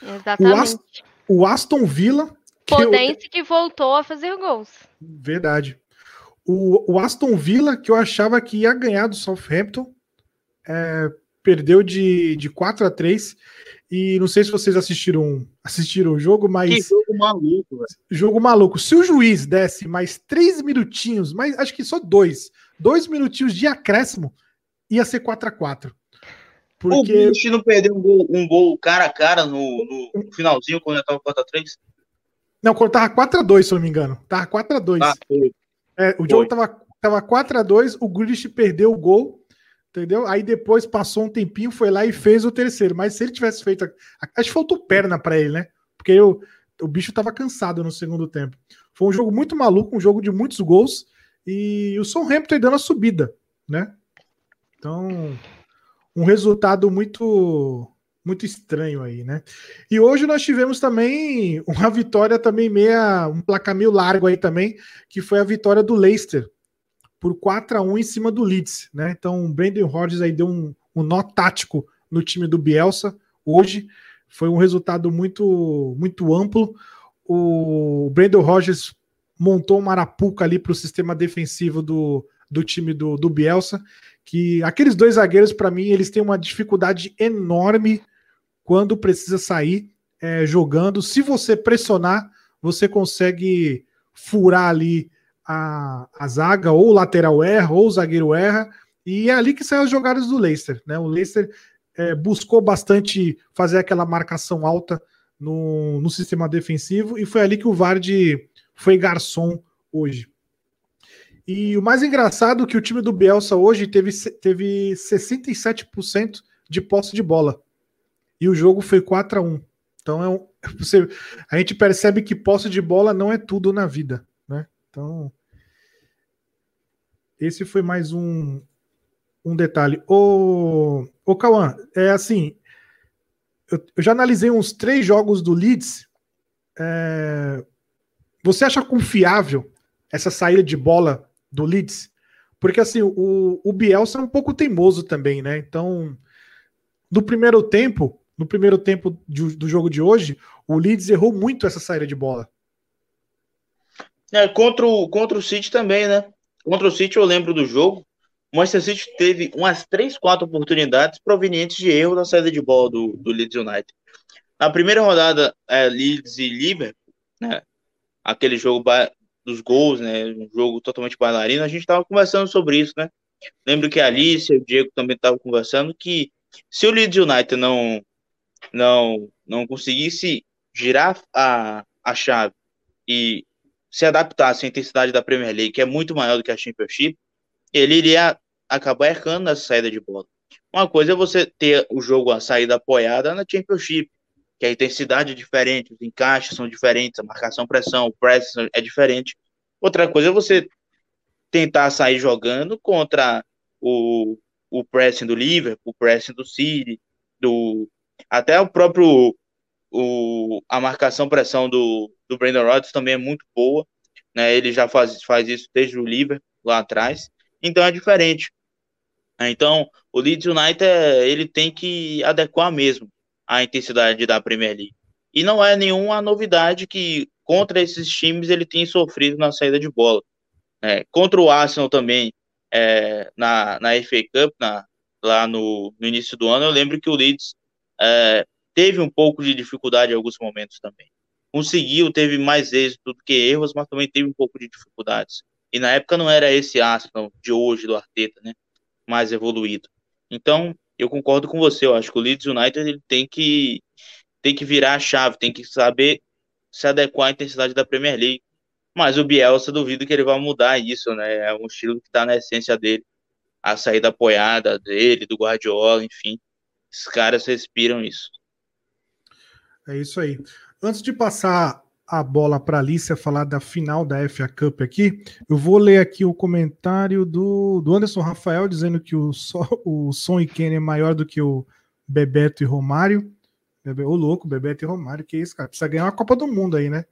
Exatamente. O, Ast o Aston Villa Podense que, que voltou a fazer gols. Verdade. O, o, Aston Villa, que eu achava que ia ganhar do Southampton, é, perdeu de, de 4 a 3 e não sei se vocês assistiram assistiram o jogo, mas. Que jogo maluco, velho. Jogo maluco. Se o juiz desse mais três minutinhos, mas acho que só dois, dois minutinhos de acréscimo, ia ser 4 a 4 Porque... O bicho não perdeu um gol, um gol cara a cara no, no finalzinho, quando já tava 4x3? Não, quando tava 4x2, se eu não me engano. Tava 4x2. Ah, é, o jogo tava, tava 4x2, o Grish perdeu o gol Entendeu? Aí depois passou um tempinho, foi lá e fez o terceiro. Mas se ele tivesse feito. Acho que faltou perna para ele, né? Porque eu, o bicho tava cansado no segundo tempo. Foi um jogo muito maluco, um jogo de muitos gols. E o Son Hampton dando a subida, né? Então, um resultado muito muito estranho aí, né? E hoje nós tivemos também uma vitória também meia, um placar meio largo aí também, que foi a vitória do Leicester por 4 a 1 em cima do Leeds, né? Então, o Brandon Rodgers aí deu um, um nó tático no time do Bielsa hoje. Foi um resultado muito muito amplo. O Brandon Rodgers montou uma arapuca ali para o sistema defensivo do, do time do, do Bielsa, que aqueles dois zagueiros, para mim, eles têm uma dificuldade enorme quando precisa sair é, jogando. Se você pressionar, você consegue furar ali a, a zaga, ou o lateral erra, ou o zagueiro erra, e é ali que saem as jogadas do Leicester. Né? O Leicester é, buscou bastante fazer aquela marcação alta no, no sistema defensivo, e foi ali que o Vardy foi garçom hoje. E o mais engraçado é que o time do Bielsa hoje teve, teve 67% de posse de bola. E o jogo foi 4 a 1 Então é um, *laughs* você, a gente percebe que posse de bola não é tudo na vida. Né? Então, esse foi mais um, um detalhe. O, o Cauã, é assim, eu, eu, já analisei uns três jogos do Leeds. É, você acha confiável essa saída de bola do Leeds? Porque assim, o, o Bielsa é um pouco teimoso também, né? Então, no primeiro tempo, no primeiro tempo de, do jogo de hoje, o Leeds errou muito essa saída de bola. É, contra, o, contra o City também, né? Contra o City, eu lembro do jogo. O Manchester City teve umas 3, 4 oportunidades provenientes de erro na saída de bola do, do Leeds United. Na primeira rodada, é, Leeds e Liverpool, né, aquele jogo dos gols, né, um jogo totalmente bailarino, a gente estava conversando sobre isso, né? Lembro que a Alice e o Diego também estavam conversando que Se o Leeds United não não não conseguisse girar a, a chave e se adaptasse à intensidade da Premier League, que é muito maior do que a Championship, ele iria acabar errando nessa saída de bola. Uma coisa é você ter o jogo, a saída apoiada na Championship, que a intensidade é diferente, os encaixes são diferentes, a marcação, pressão, o press é diferente. Outra coisa é você tentar sair jogando contra o, o pressing do Liverpool, o pressing do City, do até o próprio o, a marcação pressão do, do Brandon Rodgers também é muito boa, né? Ele já faz, faz isso desde o Liverpool lá atrás, então é diferente. Então, o Leeds United ele tem que adequar mesmo a intensidade da Premier League. E não é nenhuma novidade que contra esses times ele tem sofrido na saída de bola. É, contra o Arsenal também, é, na, na FA Cup, na, lá no, no, início do ano, eu lembro que o Leeds é, teve um pouco de dificuldade em alguns momentos também. Conseguiu, teve mais êxito do que erros, mas também teve um pouco de dificuldades. E na época não era esse Arsenal de hoje, do Arteta, né? Mais evoluído. Então, eu concordo com você. Eu acho que o Leeds United ele tem que, tem que virar a chave, tem que saber se adequar à intensidade da Premier League. Mas o Bielsa duvido que ele vá mudar isso, né? É um estilo que está na essência dele. A saída apoiada dele, do Guardiola, enfim. Os caras respiram isso. É isso aí. Antes de passar a bola para a Alicia falar da final da FA Cup aqui, eu vou ler aqui o comentário do, do Anderson Rafael dizendo que o, o Son e Kenny é maior do que o Bebeto e Romário. Bebe, ô louco, Bebeto e Romário, que isso, cara? Precisa ganhar uma Copa do Mundo aí, né?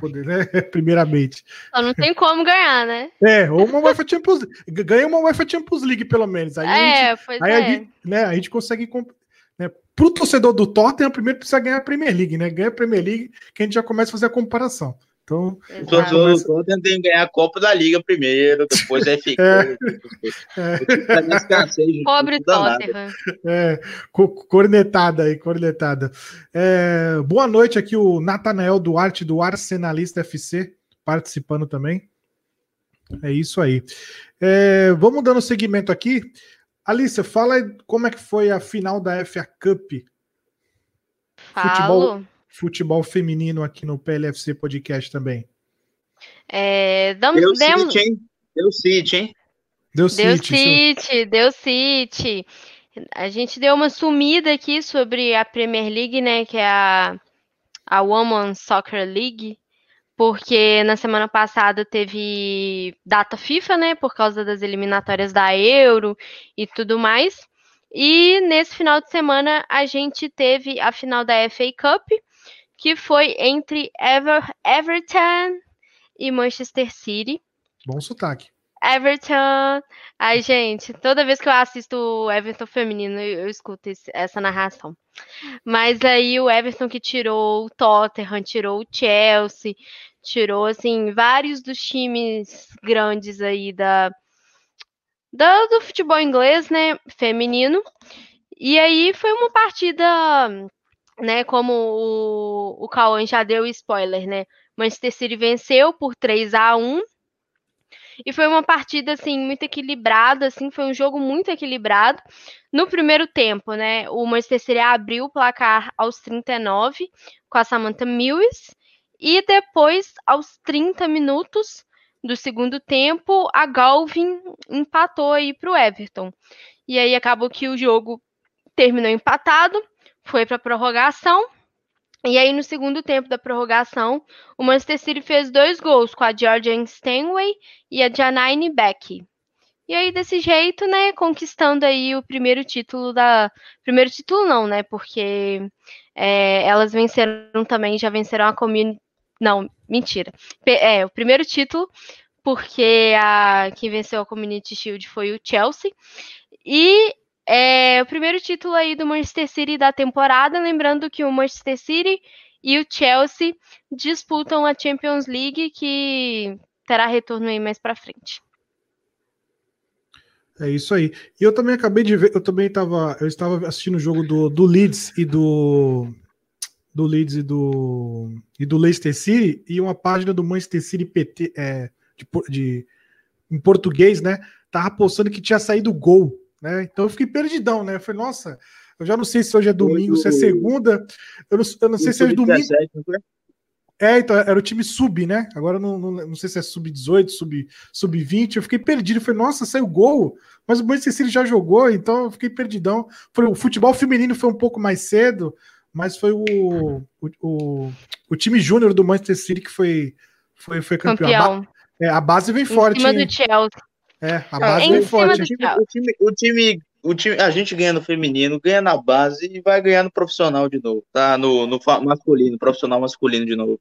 Poder, né? *laughs* Primeiramente. Só não tem como ganhar, né? É, ou uma UEFA Champions League. Ganha uma UEFA Champions League, pelo menos. Aí é, a gente, aí é. A gente, né, a gente consegue. Né, pro torcedor do Tottenham, primeiro precisa ganhar a Premier League, né? Ganha a Premier League, que a gente já começa a fazer a comparação. Então, o torcedor do Tottenham tem que ganhar a Copa da Liga primeiro, depois *laughs* é ficar. É. Pobre Tottenham. É, cornetada aí, cornetada. É, boa noite aqui, o Natanael Duarte, do Arsenalista FC, participando também. É isso aí. É, vamos dando seguimento aqui. Alice, fala como é que foi a final da FA Cup. Futebol, futebol feminino aqui no PLFC Podcast também. É, damos, deu demos... City, hein? Deu City, hein? Deu City, deu City, deu City. A gente deu uma sumida aqui sobre a Premier League, né? Que é a, a Women's Soccer League porque na semana passada teve data FIFA, né, por causa das eliminatórias da Euro e tudo mais. E nesse final de semana a gente teve a final da FA Cup, que foi entre Ever Everton e Manchester City. Bom sotaque. Everton. Ai, gente, toda vez que eu assisto o Everton feminino, eu, escuto esse, essa narração. Mas aí o Everton que tirou o Tottenham, tirou o Chelsea, tirou assim vários dos times grandes aí da, da do futebol inglês, né, feminino. E aí foi uma partida, né, como o, o Cauã já deu spoiler, né? Manchester City venceu por 3 a 1 e foi uma partida assim muito equilibrada, assim, foi um jogo muito equilibrado. No primeiro tempo, né, o Manchester City abriu o placar aos 39 com a Samantha Mills e depois aos 30 minutos do segundo tempo, a Galvin empatou aí para o Everton. E aí acabou que o jogo terminou empatado, foi para prorrogação e aí, no segundo tempo da prorrogação, o Manchester City fez dois gols com a Georgian Stanway e a Janine Beck. E aí, desse jeito, né, conquistando aí o primeiro título da... Primeiro título não, né, porque é, elas venceram também, já venceram a Community... Não, mentira. É, o primeiro título, porque a quem venceu a Community Shield foi o Chelsea. E é o primeiro título aí do Manchester City da temporada, lembrando que o Manchester City e o Chelsea disputam a Champions League, que terá retorno aí mais para frente. É isso aí. E eu também acabei de ver, eu também estava, eu estava assistindo o jogo do, do Leeds e do do Leeds e do e do Leicester City e uma página do Manchester City PT é, de, de, em português, né? Tava postando que tinha saído gol né? Então eu fiquei perdidão, né? Eu falei, nossa, eu já não sei se hoje é domingo, se é segunda. Eu não, eu não sei se é domingo. 17, é, então era o time sub, né? Agora não, não, não sei se é sub-18, sub-20. Sub eu fiquei perdido. Eu falei, nossa, saiu gol. Mas o Manchester City já jogou, então eu fiquei perdidão. Foi, o futebol feminino foi um pouco mais cedo, mas foi o, o, o, o time júnior do Manchester City que foi, foi, foi campeão. campeão. A, ba é, a base vem em forte. Em cima do Chelsea. É, a base vem forte. O time, o time, o time o time, a gente ganha no feminino, ganha na base e vai ganhar no profissional de novo, tá? No, no masculino, profissional masculino de novo.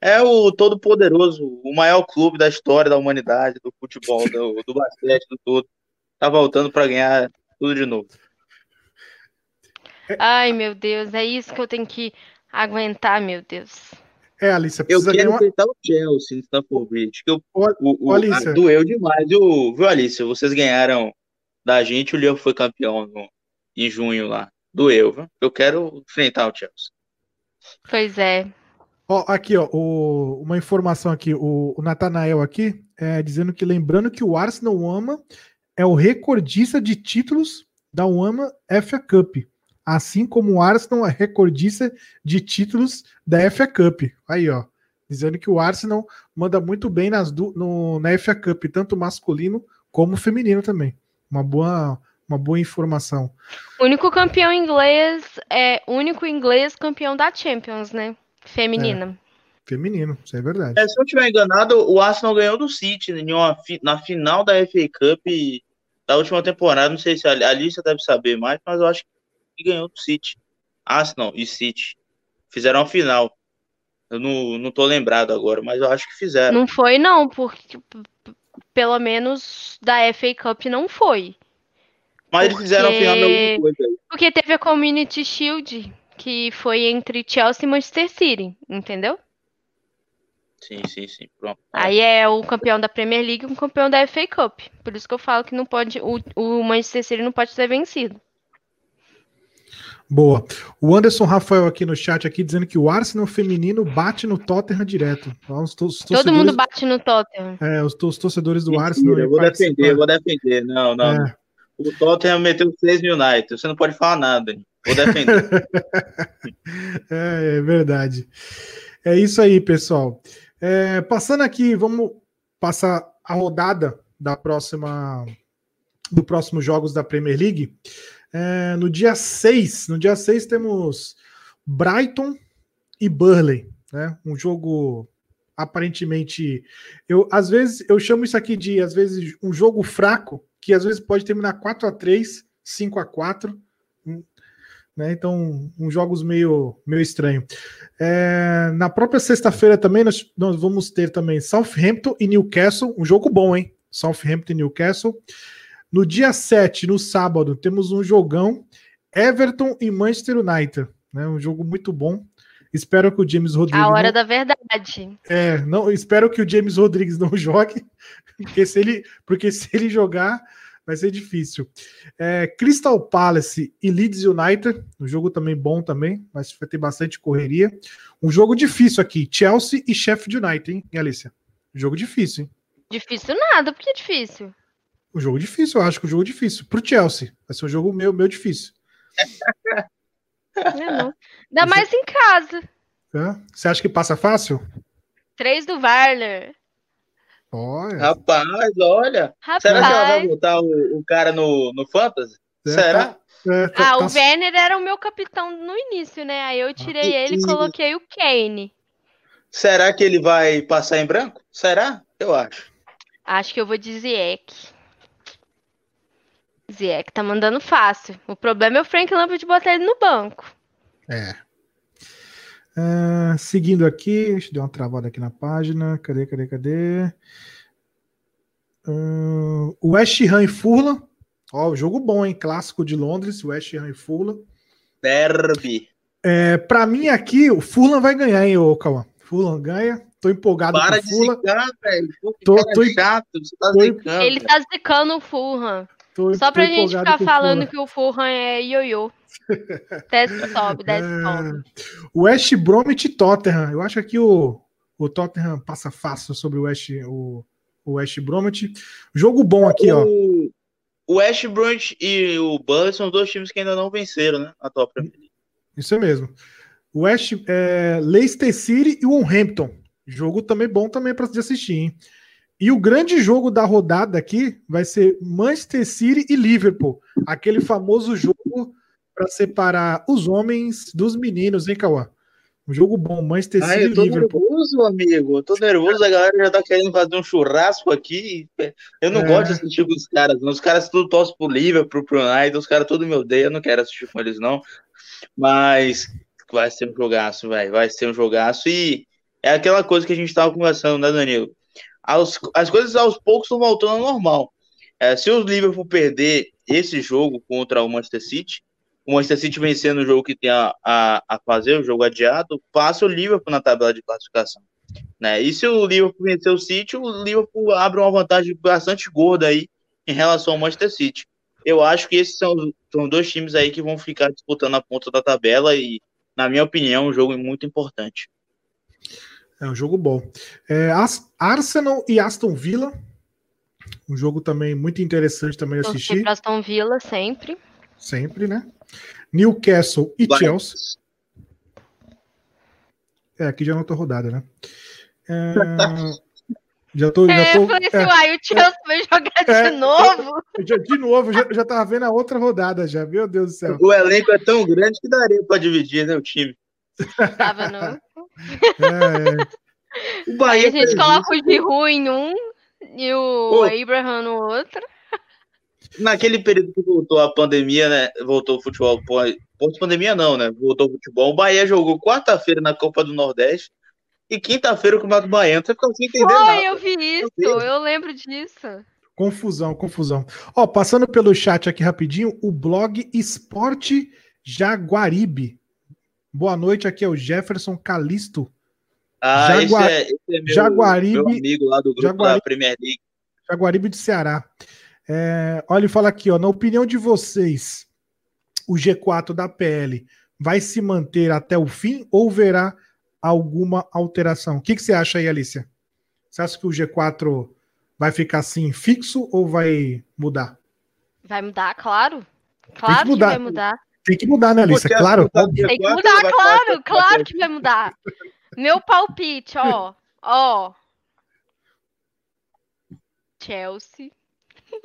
É o todo poderoso, o maior clube da história da humanidade, do futebol, do, do basquete, do tudo. Tá voltando para ganhar tudo de novo. Ai, meu Deus, é isso que eu tenho que aguentar, meu Deus. É, Alice, eu quero enfrentar uma... o Chelsea no Stamford Bridge, que eu, o, o, o, Alice. doeu demais. Viu, viu, Alice? Vocês ganharam da gente, o Leão foi campeão no, em junho lá. Doeu, viu? Eu quero enfrentar o Chelsea. Pois é. Ó, aqui, ó, o, uma informação aqui, o, o Natanael aqui, é, dizendo que lembrando que o Arsenal Ama é o recordista de títulos da UAMA FA Cup, assim como o Arsenal é recordista de títulos da FA Cup. Aí, ó, dizendo que o Arsenal manda muito bem nas no, na FA Cup, tanto masculino como feminino também. Uma boa, uma boa informação. O único campeão inglês é único inglês campeão da Champions, né? Feminina. É, feminino, isso é verdade. É, se eu estiver enganado, o Arsenal ganhou do City uma, na final da FA Cup da última temporada. Não sei se a Alicia deve saber mais, mas eu acho que ganhou do City. Arsenal e City fizeram a final. Eu não, não tô lembrado agora, mas eu acho que fizeram. Não foi, não, porque pelo menos da FA Cup não foi. Mas porque... eles fizeram final de alguma coisa. Porque teve a Community Shield, que foi entre Chelsea e Manchester City, entendeu? Sim, sim, sim. Pronto. Aí é o campeão da Premier League e o campeão da FA Cup. Por isso que eu falo que não pode, o, o Manchester City não pode ser vencido. Boa. O Anderson Rafael aqui no chat aqui dizendo que o Arsenal feminino bate no Tottenham direto. Os, os Todo mundo bate no Tottenham. É, os, os torcedores do Mentira, Arsenal. Eu vou defender, eu vou defender. Não, não. É. O Tottenham meteu 6 no United. Você não pode falar nada. Vou defender. *laughs* é, é, verdade. É isso aí, pessoal. É, passando aqui, vamos passar a rodada da próxima do próximo jogos da Premier League. É, no dia 6, no dia 6 temos Brighton e Burley, né? Um jogo aparentemente eu às vezes eu chamo isso aqui de às vezes um jogo fraco, que às vezes pode terminar 4 a 3, 5 a 4, né? Então, uns jogos meio meio estranho. É, na própria sexta-feira também nós, nós vamos ter também Southampton e Newcastle, um jogo bom, hein? Southampton e Newcastle. No dia 7, no sábado, temos um jogão Everton e Manchester United. Né? Um jogo muito bom. Espero que o James Rodrigues. A hora não... da verdade. É, não, espero que o James Rodrigues não *laughs* jogue, porque se ele, porque se ele jogar, vai ser difícil. É, Crystal Palace e Leeds United, um jogo também bom também, mas vai ter bastante correria. Um jogo difícil aqui, Chelsea e Sheffield United, hein, Alicia? Jogo difícil, hein? Difícil nada, porque é difícil. Um jogo difícil, eu acho que um jogo difícil. Pro Chelsea. Vai ser um jogo meu, meu difícil. Não, não. Ainda mais em casa. É? Você acha que passa fácil? Três do Varler. Olha. Rapaz, olha. Rapaz. Será que ela vai botar o, o cara no, no Fantasy? É, Será? Tá, é, tá, ah, tá... o Werner era o meu capitão no início, né? Aí eu tirei ah, ele e coloquei o Kane. Será que ele vai passar em branco? Será? Eu acho. Acho que eu vou de Ziyech. Ziyech tá mandando fácil. O problema é o Frank Lampard botar ele no banco. É. Uh, seguindo aqui, deixa eu dar uma travada aqui na página. Cadê, cadê, cadê? Uh, West Ham e Fulham. Ó, jogo bom, hein? Clássico de Londres, West Ham e Fulham. Derby. É, pra mim aqui, o Fulham vai ganhar, hein, ô Cauã? Fulham ganha. Tô empolgado Para com o Fulham. Para de zicar, velho. Tô, tô, chato, você tá tô, zicando. Ele tá zicando o Fulham. Tô, Só pra gente ficar falando que o Fulham é ioiô. *laughs* desce sobe, desce é... sobe. O West Bromwich e Tottenham. Eu acho que o, o Tottenham passa fácil sobre o West, o, o West Bromwich. Jogo bom aqui, o, ó. o West Bromwich e o Burnley são dois times que ainda não venceram, né? A top. Isso é mesmo. West, é, Leicester City e o Wolverhampton. Jogo também bom também para assistir, hein? E o grande jogo da rodada aqui vai ser Manchester City e Liverpool. Aquele famoso jogo para separar os homens dos meninos, hein, Cauã? Um jogo bom, Manchester City Ai, eu tô Liverpool. nervoso, amigo. Eu tô nervoso, a galera já tá querendo fazer um churrasco aqui. Eu não É. gosto de assistir com os caras. Os caras tudo torcem pro Liverpool, pro United, os caras tudo me odeiam, eu não quero assistir com eles, não. Mas vai ser um jogaço, velho. Vai ser um jogaço. E é aquela coisa que a gente tava conversando, né, Danilo? Aos- as coisas aos poucos estão voltando ao normal. É, se o Liverpool perder esse jogo contra o Manchester City, o Manchester City vencendo o jogo que tem a, a, a fazer, o jogo adiado, passa o Liverpool na tabela de classificação. Né? E se o Liverpool vencer o City, o Liverpool abre uma vantagem bastante gorda aí em relação ao Manchester City. Eu acho que esses são, são dois times aí que vão ficar disputando a ponta da tabela e, na minha opinião, um jogo muito importante. É um jogo bom. É, As- Arsenal e Aston Villa. Um jogo também muito interessante também assistir. pra Aston Villa sempre. Sempre, né? Newcastle e Vai. Chelsea. É, aqui já não tô rodada, né? É, *laughs* já tô. É, Já eu tô falei assim, é, uai, o Chelsea vai jogar É, de novo? *laughs* já- de novo, já, já tava vendo a outra rodada já. Meu Deus do céu. O elenco é tão grande que daria para dividir, né, o time. Tava no... É, é. *laughs* O Aí Bahia a gente coloca o Giroud em um e o Ô. Abraham no outro. naquele período que voltou a pandemia, né? Voltou o futebol. Pós-pandemia, não, né? Voltou o futebol. O Bahia jogou quarta-feira na Copa do Nordeste e quinta-feira o Campeonato Baiano. Você ficou sem entender Foi, nada. eu vi isso, eu lembro disso. Confusão, confusão. Ó, passando pelo chat aqui rapidinho, o blog Esporte Jaguaribe. Boa noite, aqui é o Jefferson Calisto. Ah, Jagua- esse, é, esse é meu, Jaguaribe- meu amigo lá do grupo Jaguaribe- da Premier League. Jaguaribe de Ceará. É, olha, ele fala aqui, ó, na opinião de vocês, o G4 da PL vai se manter até o fim ou verá alguma alteração? O que, que você acha aí, Alicia? Você acha que o G4 vai ficar assim fixo ou vai mudar? Vai mudar, claro. Claro que, vai mudar. Tem que mudar, né? Você Claro. Tem que G4 mudar, claro, claro que vai mudar. Meu palpite, ó, ó. Chelsea,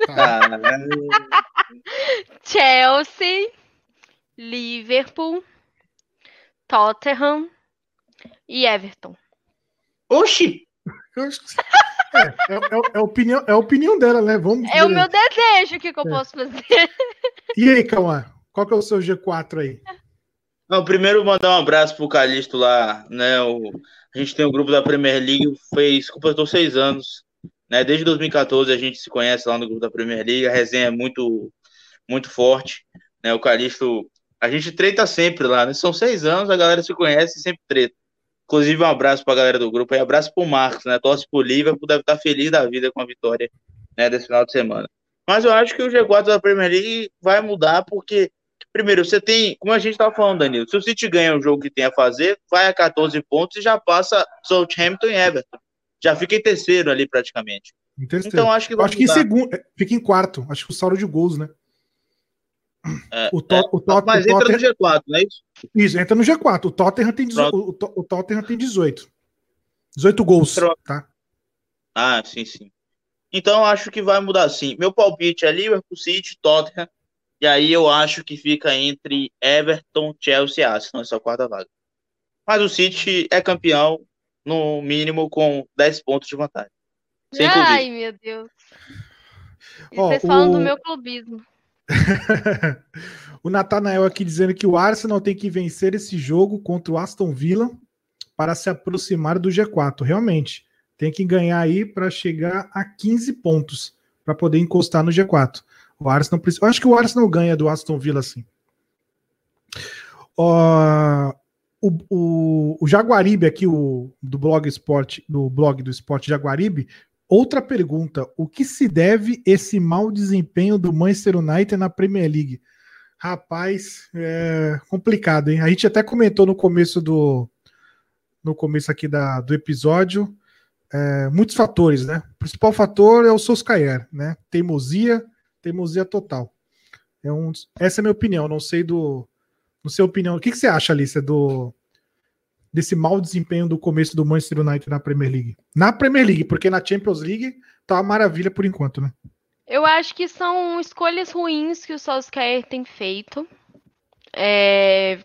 Ah, *laughs* Chelsea, Liverpool, Tottenham e Everton. Oxi! É, é, é- é a opinião, é a opinião dela, né? Vamos É o meu desejo, o que, que eu É. posso fazer? E aí, Cauã? Qual que é o seu G4 aí? Não, primeiro mandar um abraço pro Calixto lá, né? O, a gente tem o grupo da Premier League, fez, completou seis anos, né? Desde 2014 a gente se conhece lá no grupo da Premier League, a resenha é muito, muito forte, né? O Calixto, a gente treta sempre lá, né? São seis anos, a galera se conhece e sempre treta. Inclusive, um abraço pra galera do grupo e abraço pro Marcos, né? Torce pro Liverpool, deve estar feliz da vida com a vitória, né? Desse final de semana. Mas eu acho que o G4 da Premier League vai mudar porque Primeiro, você tem, como a gente estava falando, Danilo, se o City ganha o jogo que tem a fazer, vai a 14 pontos e já passa Southampton e Everton. Já fica em terceiro ali praticamente. Em terceiro. Então acho que acho que em segundo. é, Fica em quarto. Acho que o saldo de gols, né? É, O, Tot- o, Tot- Mas entra Tottenham. no G4, não é isso? Isso, entra no G4. O Tottenham tem, 18, o, To- o Tottenham tem 18. 18 gols. Pronto. Tá? Ah, sim, sim. Então acho que vai mudar sim. Meu palpite é Liverpool, City, Tottenham. E aí eu acho que fica entre Everton, Chelsea e Arsenal essa quarta vaga. Mas o City é campeão, no mínimo, com 10 pontos de vantagem. Sem Ai, clubismo. meu Deus. E Ó, vocês falam o- do meu clubismo. *laughs* o Natanael aqui dizendo que o Arsenal tem que vencer esse jogo contra o Aston Villa para se aproximar do G4. Realmente, tem que ganhar aí para chegar a 15 pontos para poder encostar no G4. O Arsenal precisa. Eu acho que o Arsenal ganha do Aston Villa assim. Ó, o, o, o Jaguaribe aqui, o do blog esporte, do blog do Esporte Jaguaribe, outra pergunta: o que se deve esse mau desempenho do Manchester United na Premier League? Rapaz, é complicado, hein? A gente até comentou no começo do no começo aqui da, do episódio é, muitos fatores, né? O principal fator é o Solskjaer, né? Teimosia, Teimosia total. É um, essa é a minha opinião, não sei do. Não sei a opinião. O que, que você acha, Alice, do, desse mau desempenho do começo do Manchester United na Premier League? Na Premier League, porque na Champions League tá uma maravilha por enquanto, né? Eu acho que são escolhas ruins que o Solskjaer tem feito. É,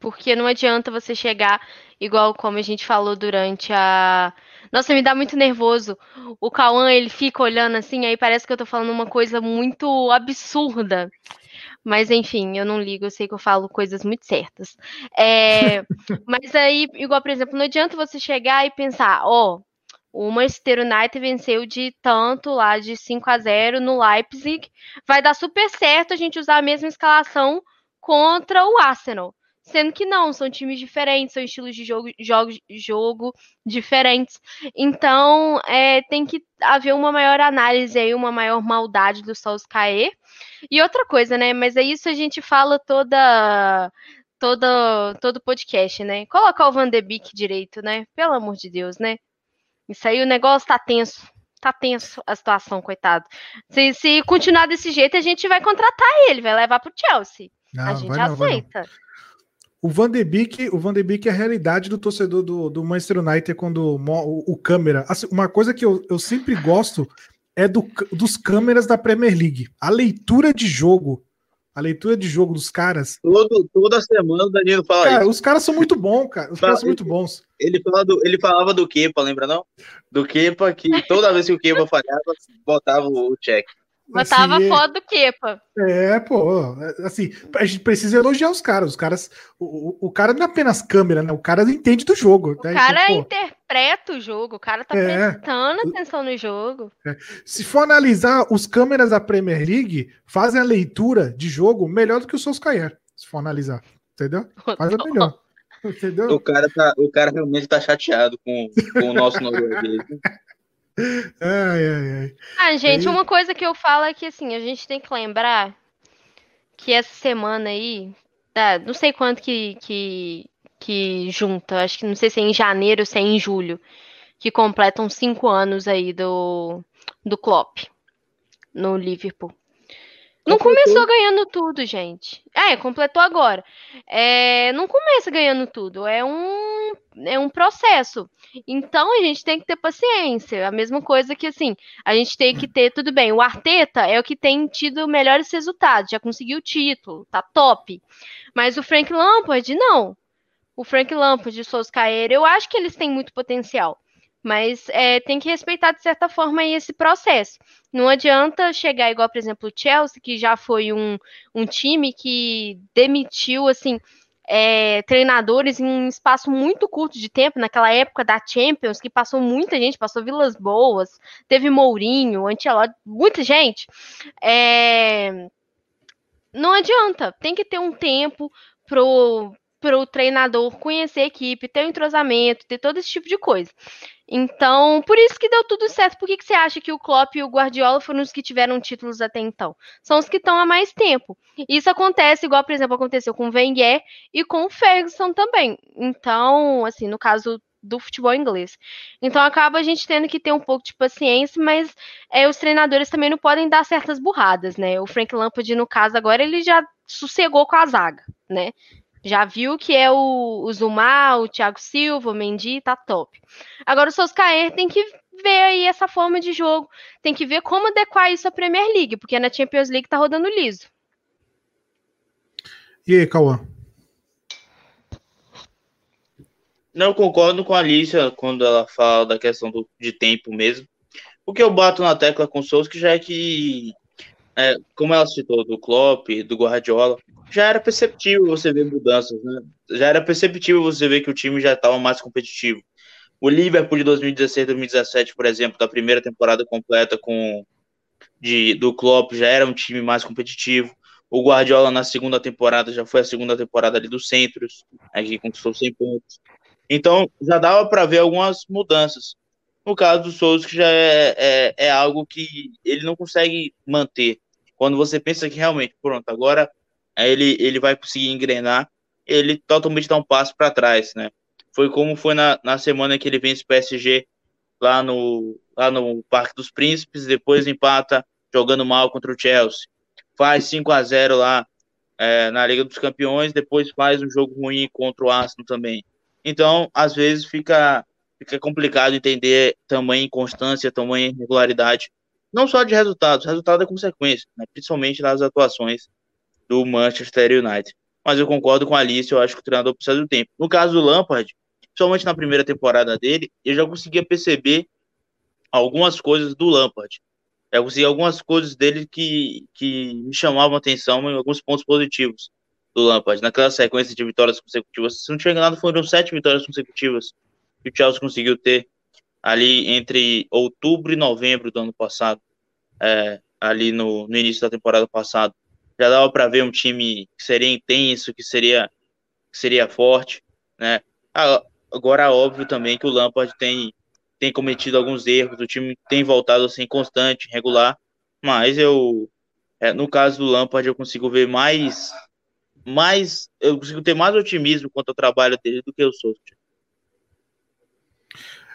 porque não adianta você chegar igual como a gente falou durante a. Nossa, me dá muito nervoso. O Cauã, ele fica olhando assim, aí parece que eu tô falando uma coisa muito absurda. Mas enfim, eu não ligo, eu sei que eu falo coisas muito certas. É, *laughs* mas aí, igual, por exemplo, não adianta você chegar e pensar, ó, oh, o Manchester United venceu de tanto lá, de 5 a 0 no Leipzig. Vai dar super certo a gente usar a mesma escalação contra o Arsenal. Sendo que não, são times diferentes, são estilos de jogo, jogo, jogo diferentes. Então, é, tem que haver uma maior análise aí, uma maior maldade do Solskjaer. E outra coisa, né? Mas é isso a gente fala toda toda todo podcast, né? Colocar o Van de Beek direito, né? Pelo amor de Deus, né? Isso aí o negócio tá tenso. Tá tenso a situação, coitado. Se, se continuar desse jeito, a gente vai contratar ele, vai levar pro Chelsea. Não, a gente não, aceita. O Van de Beek, o Van de Beek é a realidade do torcedor do, do Manchester United quando o, o câmera. Assim, uma coisa que eu, eu sempre gosto é do, dos câmeras da Premier League. A leitura de jogo a leitura de jogo dos caras. Todo, toda semana o Danilo fala cara, isso. Os caras são muito bons, cara. Os caras são muito bons. Ele, fala do, ele falava do Kepa, lembra não? Do Kepa, que toda vez que o Kepa falhava, botava o check. Botava assim, foto do Kepa. É, pô, assim, a gente precisa elogiar os caras. Os caras, o, o cara não é apenas câmera, né? O cara entende do jogo. O né? cara então, interpreta o jogo, o cara tá é, prestando atenção no jogo. É. Se for analisar, os câmeras da Premier League fazem a leitura de jogo melhor do que o Solskjaer, se for analisar. Entendeu? Faz a melhor. *laughs* Entendeu? O cara, tá, o cara realmente tá chateado com, com o nosso norueguês. Ai, ai, ai. Ah, gente, uma coisa que eu falo é que assim, a gente tem que lembrar que essa semana aí, tá, não sei quanto que, que, que junta, acho que não sei se é em janeiro ou se é em julho, que completam cinco anos aí do, do Klopp no Liverpool. Não começou ganhando tudo, gente. É, completou agora. É, não começa ganhando tudo. É um, é um processo. Então a gente tem que ter paciência. A mesma coisa que assim, a gente tem que ter, tudo bem. O Arteta é o que tem tido melhores resultados, já conseguiu o título, tá top. Mas o Frank Lampard, não. O Frank Lampard e o Solskjaer, eu acho que eles têm muito potencial. Mas é, tem que respeitar, de certa forma, esse processo. Não adianta chegar igual, por exemplo, o Chelsea, que já foi um, um time que demitiu, assim, é, treinadores em um espaço muito curto de tempo, naquela época da Champions, que passou muita gente, passou Vilas Boas, teve Mourinho, Ancelotti, muita gente. É, não adianta, tem que ter um tempo pro para o treinador conhecer a equipe, ter o um entrosamento, ter todo esse tipo de coisa. Então, por isso que deu tudo certo. Por que, que você acha que o Klopp e o Guardiola foram os que tiveram títulos até então? São os que estão há mais tempo. Isso acontece, igual, por exemplo, aconteceu com o Wenger e com o Ferguson também. Então, assim, no caso do futebol inglês. Então acaba a gente tendo que ter um pouco de paciência, mas é, os treinadores também não podem dar certas burradas, né? O Frank Lampard, no caso, agora ele já sossegou com a zaga, né? Já viu que é o, o Zumar, o Thiago Silva, o Mendy, tá top. Agora o Soscaer tem que ver aí essa forma de jogo, tem que ver como adequar isso à Premier League, porque na Champions League tá rodando liso. E aí, Cauã? Não, eu concordo com a Alicia quando ela fala da questão do, de tempo mesmo. O que eu bato na tecla com o Souza que já é que, é, como ela citou, do Klopp, do Guardiola, já era perceptível você ver mudanças, né? Já era perceptível você ver que o time já estava mais competitivo. O Liverpool de 2016, 2017, por exemplo, da primeira temporada completa com de, do Klopp, já era um time mais competitivo. O Guardiola na segunda temporada já foi a segunda temporada ali do Centros, né, que conquistou 100 pontos. Então já dava para ver algumas mudanças. No caso do Souza, que já é, é, é algo que ele não consegue manter. Quando você pensa que realmente, pronto, agora ele, ele vai conseguir engrenar, ele totalmente dá um passo para trás, né? Foi como foi na, na semana que ele vence o PSG lá no, lá no Parque dos Príncipes, depois empata jogando mal contra o Chelsea, faz 5 a 0 lá é, na Liga dos Campeões, depois faz um jogo ruim contra o Arsenal também. Então, às vezes fica, fica complicado entender tamanho inconstância, tamanho irregularidade, não só de resultados, resultado é consequência, né, principalmente nas atuações do Manchester United. Mas eu concordo com a Alice, eu acho que o treinador precisa do tempo. No caso do Lampard, principalmente na primeira temporada dele, eu já conseguia perceber algumas coisas do Lampard. Eu consegui algumas coisas dele que, que me chamavam atenção em alguns pontos positivos do Lampard. Naquela sequência de vitórias consecutivas, se não tinha enganado, foram sete vitórias consecutivas que o Chelsea conseguiu ter ali entre outubro e novembro do ano passado, é, ali no, no início da temporada passada. Já dava para ver um time que seria intenso, que seria, que seria forte, né? Agora, óbvio também que o Lampard tem tem cometido alguns erros, o time tem voltado assim constante, regular, mas eu é, no caso do Lampard eu consigo ver mais mais eu consigo ter mais otimismo quanto ao trabalho dele do que o Solskjaer.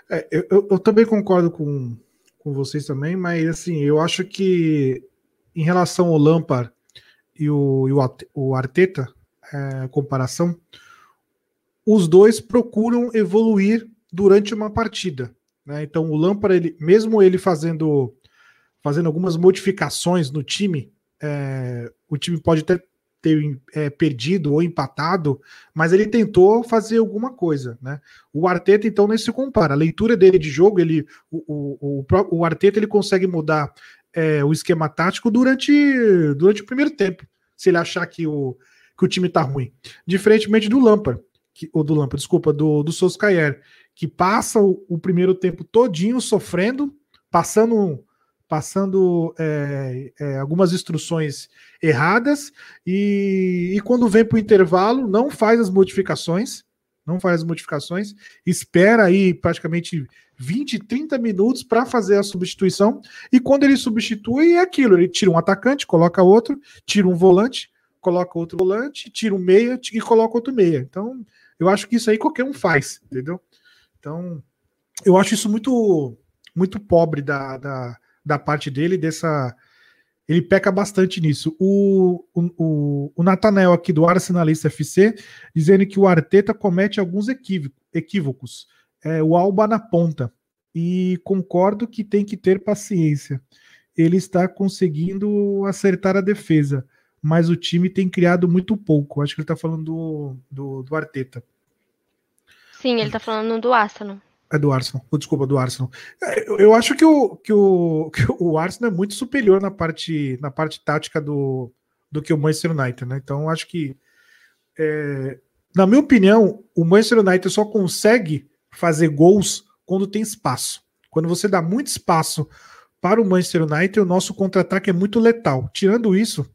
É, eu, eu, também concordo com, com vocês também, mas assim, eu acho que em relação ao Lampard e o, e o, o Arteta, é, comparação, os dois procuram evoluir durante uma partida. Né? Então o Lampard, ele, mesmo ele fazendo, fazendo algumas modificações no time, é, o time pode ter, ter é, perdido ou empatado, mas ele tentou fazer alguma coisa. Né? O Arteta, então, nem se compara. A leitura dele de jogo, ele, o, o, o, o Arteta ele consegue mudar é, o esquema tático durante, durante o primeiro tempo, se ele achar que o, que o time está ruim. Diferentemente do Lampard, ou do Lampard, desculpa, do, do Solskjaer, que passa o, o primeiro tempo todinho sofrendo, passando passando é, é, algumas instruções erradas e, e quando vem para o intervalo não faz as modificações, não faz as modificações, espera aí praticamente 20, 30 minutos para fazer a substituição e quando ele substitui é aquilo, ele tira um atacante, coloca outro, tira um volante, coloca outro volante, tira um meia e coloca outro meia. Então, eu acho que isso aí qualquer um faz, entendeu? Então, eu acho isso muito muito pobre da, da, da parte dele, dessa. Ele peca bastante nisso. O, o, o Nathanael aqui do Arsenalista FC dizendo que o Arteta comete alguns equívocos. É, o Alba na ponta. E concordo que tem que ter paciência. Ele está conseguindo acertar a defesa, mas o time tem criado muito pouco. Acho que ele está falando do, do, do Arteta. Sim, ele tá falando do Arsenal. É do Arsenal, desculpa, do Arsenal. É, eu acho que o, que, o, *laughs* que o Arsenal é muito superior na parte, na parte tática do, do que o Manchester United, né? Então, acho que, é, na minha opinião, o Manchester United só consegue fazer gols quando tem espaço. Quando você dá muito espaço para o Manchester United, o nosso contra-ataque é muito letal. Tirando isso,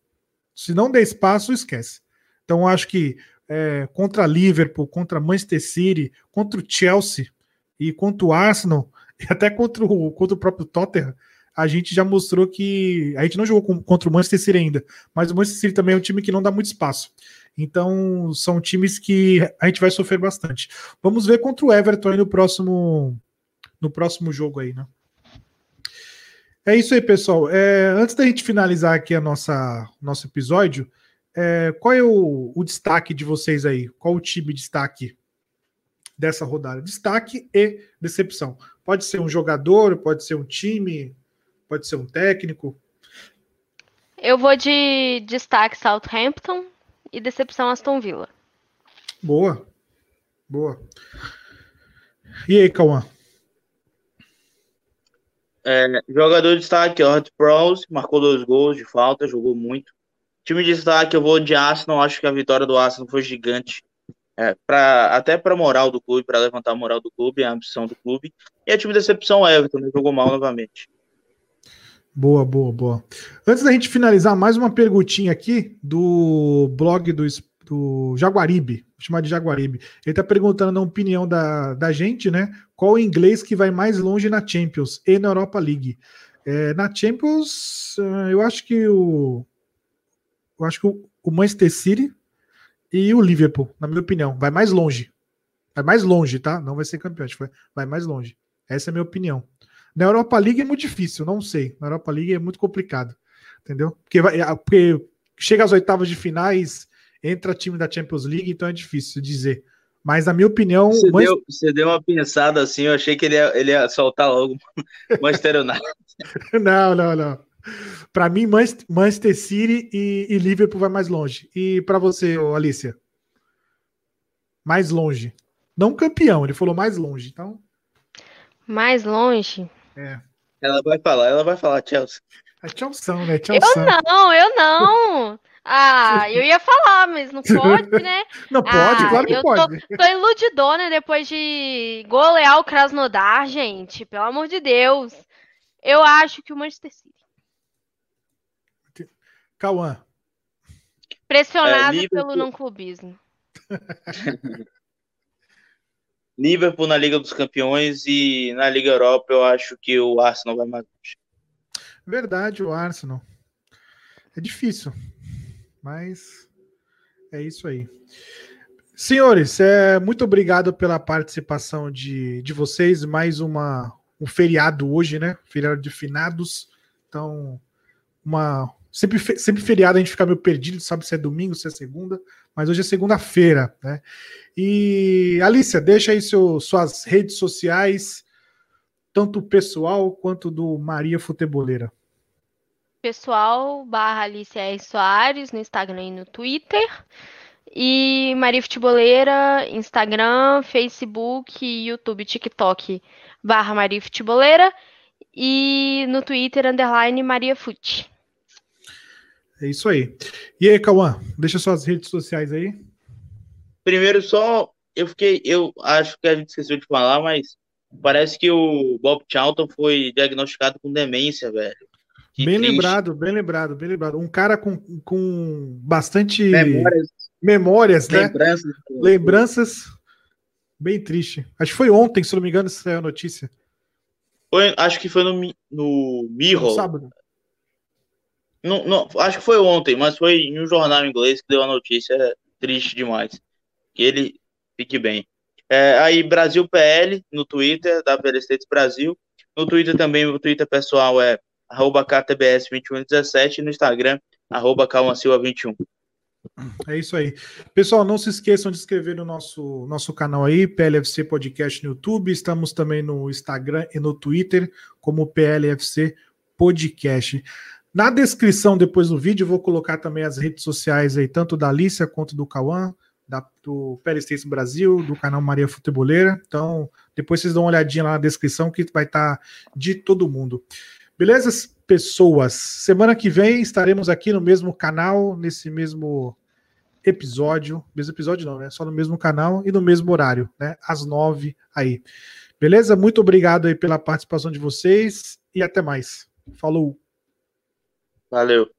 se não der espaço, esquece. Então, acho que é, contra Liverpool, contra Manchester City, contra o Chelsea e contra o Arsenal, *laughs* e até contra o, contra o próprio Tottenham, a gente já mostrou que. A gente não jogou contra o Manchester City ainda, mas o Manchester City também é um time que não dá muito espaço. Então, são times que a gente vai sofrer bastante. Vamos ver contra o Everton aí no próximo, no próximo jogo aí, né? É isso aí, pessoal. É, antes da gente finalizar aqui a nossa nosso episódio, é, qual é o, o, destaque de vocês aí? Qual o time destaque dessa rodada? Destaque e decepção. Pode ser um jogador, pode ser um time, pode ser um técnico. Eu vou de destaque Southampton e decepção Aston Villa. Boa. Boa. E aí, Cauã? É, jogador de destaque, Hot Prowse, marcou dois gols de falta, jogou muito. Time de destaque, eu vou de Arsenal. Acho que a vitória do Arsenal foi gigante. É, pra, até para a moral do clube, para levantar a moral do clube, a ambição do clube. E a time de decepção, Everton, né, jogou mal novamente. Boa, boa, boa. Antes da gente finalizar, mais uma perguntinha aqui do blog do, do Jaguaribe, vou chamar de Jaguaribe. Ele está perguntando a opinião da, da gente, né? Qual o inglês que vai mais longe na Champions e na Europa League? É, na Champions, eh, eu acho que o, eu acho que o, Manchester City e o Liverpool, na minha opinião, vai mais longe. Vai mais longe, tá? Não vai ser campeão, vai mais longe. Essa é a minha opinião. Na Europa League é muito difícil, não sei. Na Europa League é muito complicado. entendeu? Porque, vai, porque chega às oitavas de finais, entra time da Champions League, então é difícil dizer. Mas, na minha opinião. Você, deu, você deu uma pensada assim, eu achei que ele ia, ele ia soltar logo *laughs* Manchester United. *laughs* não, não, não. *laughs* Para mim, Manchester City e, e, Liverpool vai mais longe. E para você, Alicia? Mais longe. Não campeão, ele falou mais longe, então. Mais longe? É. Ela vai falar, ela vai falar, Chelsea. É Chelsea, né? Chelsea. Eu não, eu não. *laughs* Ah, eu ia falar, mas não pode, né? *laughs* Não pode, ah, claro que pode. Tô, tô iludidona depois de golear o Krasnodar, gente. Pelo amor de Deus. Eu acho que o Manchester City. Cauã. Pressionado é, pelo não clubismo. *laughs* Liverpool na Liga dos Campeões e na Liga Europa eu acho que o Arsenal vai mais longe. Verdade, o Arsenal. É difícil, mas é isso aí. Senhores, é, muito obrigado pela participação de, de vocês. Mais uma, um feriado hoje, né? Feriado de finados. Então, uma. Sempre, sempre feriado a gente fica meio perdido, sabe se é domingo, se é segunda, mas hoje é segunda-feira, né? E Alicia, deixa aí seu, suas redes sociais, tanto pessoal quanto do Maria Futeboleira pessoal barra Alice R. Soares no Instagram e no Twitter. E Maria Futeboleira, Instagram, Facebook, YouTube, TikTok barra Maria Futeboleira. E no Twitter, underline Maria Fute. É isso aí. E aí, Cauã, deixa suas redes sociais aí. Primeiro, só eu fiquei, eu acho que a gente esqueceu de falar, mas parece que o Bob Charlton foi diagnosticado com demência, velho. Que bem triste. lembrado, bem lembrado, bem lembrado. Um cara com, com bastante memórias, memórias né? Lembranças. Lembranças. Bem triste. Acho que foi ontem, se não me engano, essa é a notícia. Foi, acho que foi no, no Mirror. No sábado. Não, não, acho que foi ontem, mas foi em um jornal inglês que deu a notícia triste demais. Que ele fique bem. É, aí, Brasil PL no Twitter, da PL States Brasil. No Twitter também, o Twitter pessoal é arroba KTBS2117 no Instagram, arroba Calmasilva21. É isso aí. Pessoal, não se esqueçam de inscrever no nosso, nosso canal aí, PLFC Podcast no YouTube. Estamos também no Instagram e no Twitter como PLFC Podcast. Na descrição depois do vídeo, vou colocar também as redes sociais aí, tanto da Alicia quanto do Cauã, do PLStation Brasil, do canal Maria Futeboleira. Então, depois vocês dão uma olhadinha lá na descrição que vai estar tá de todo mundo. Beleza, pessoas? Semana que vem estaremos aqui no mesmo canal, nesse mesmo episódio. Mesmo episódio não, né? Só no mesmo canal e no mesmo horário, né? Às nove aí. Beleza? Muito obrigado aí pela participação de vocês e até mais. Falou. Valeu.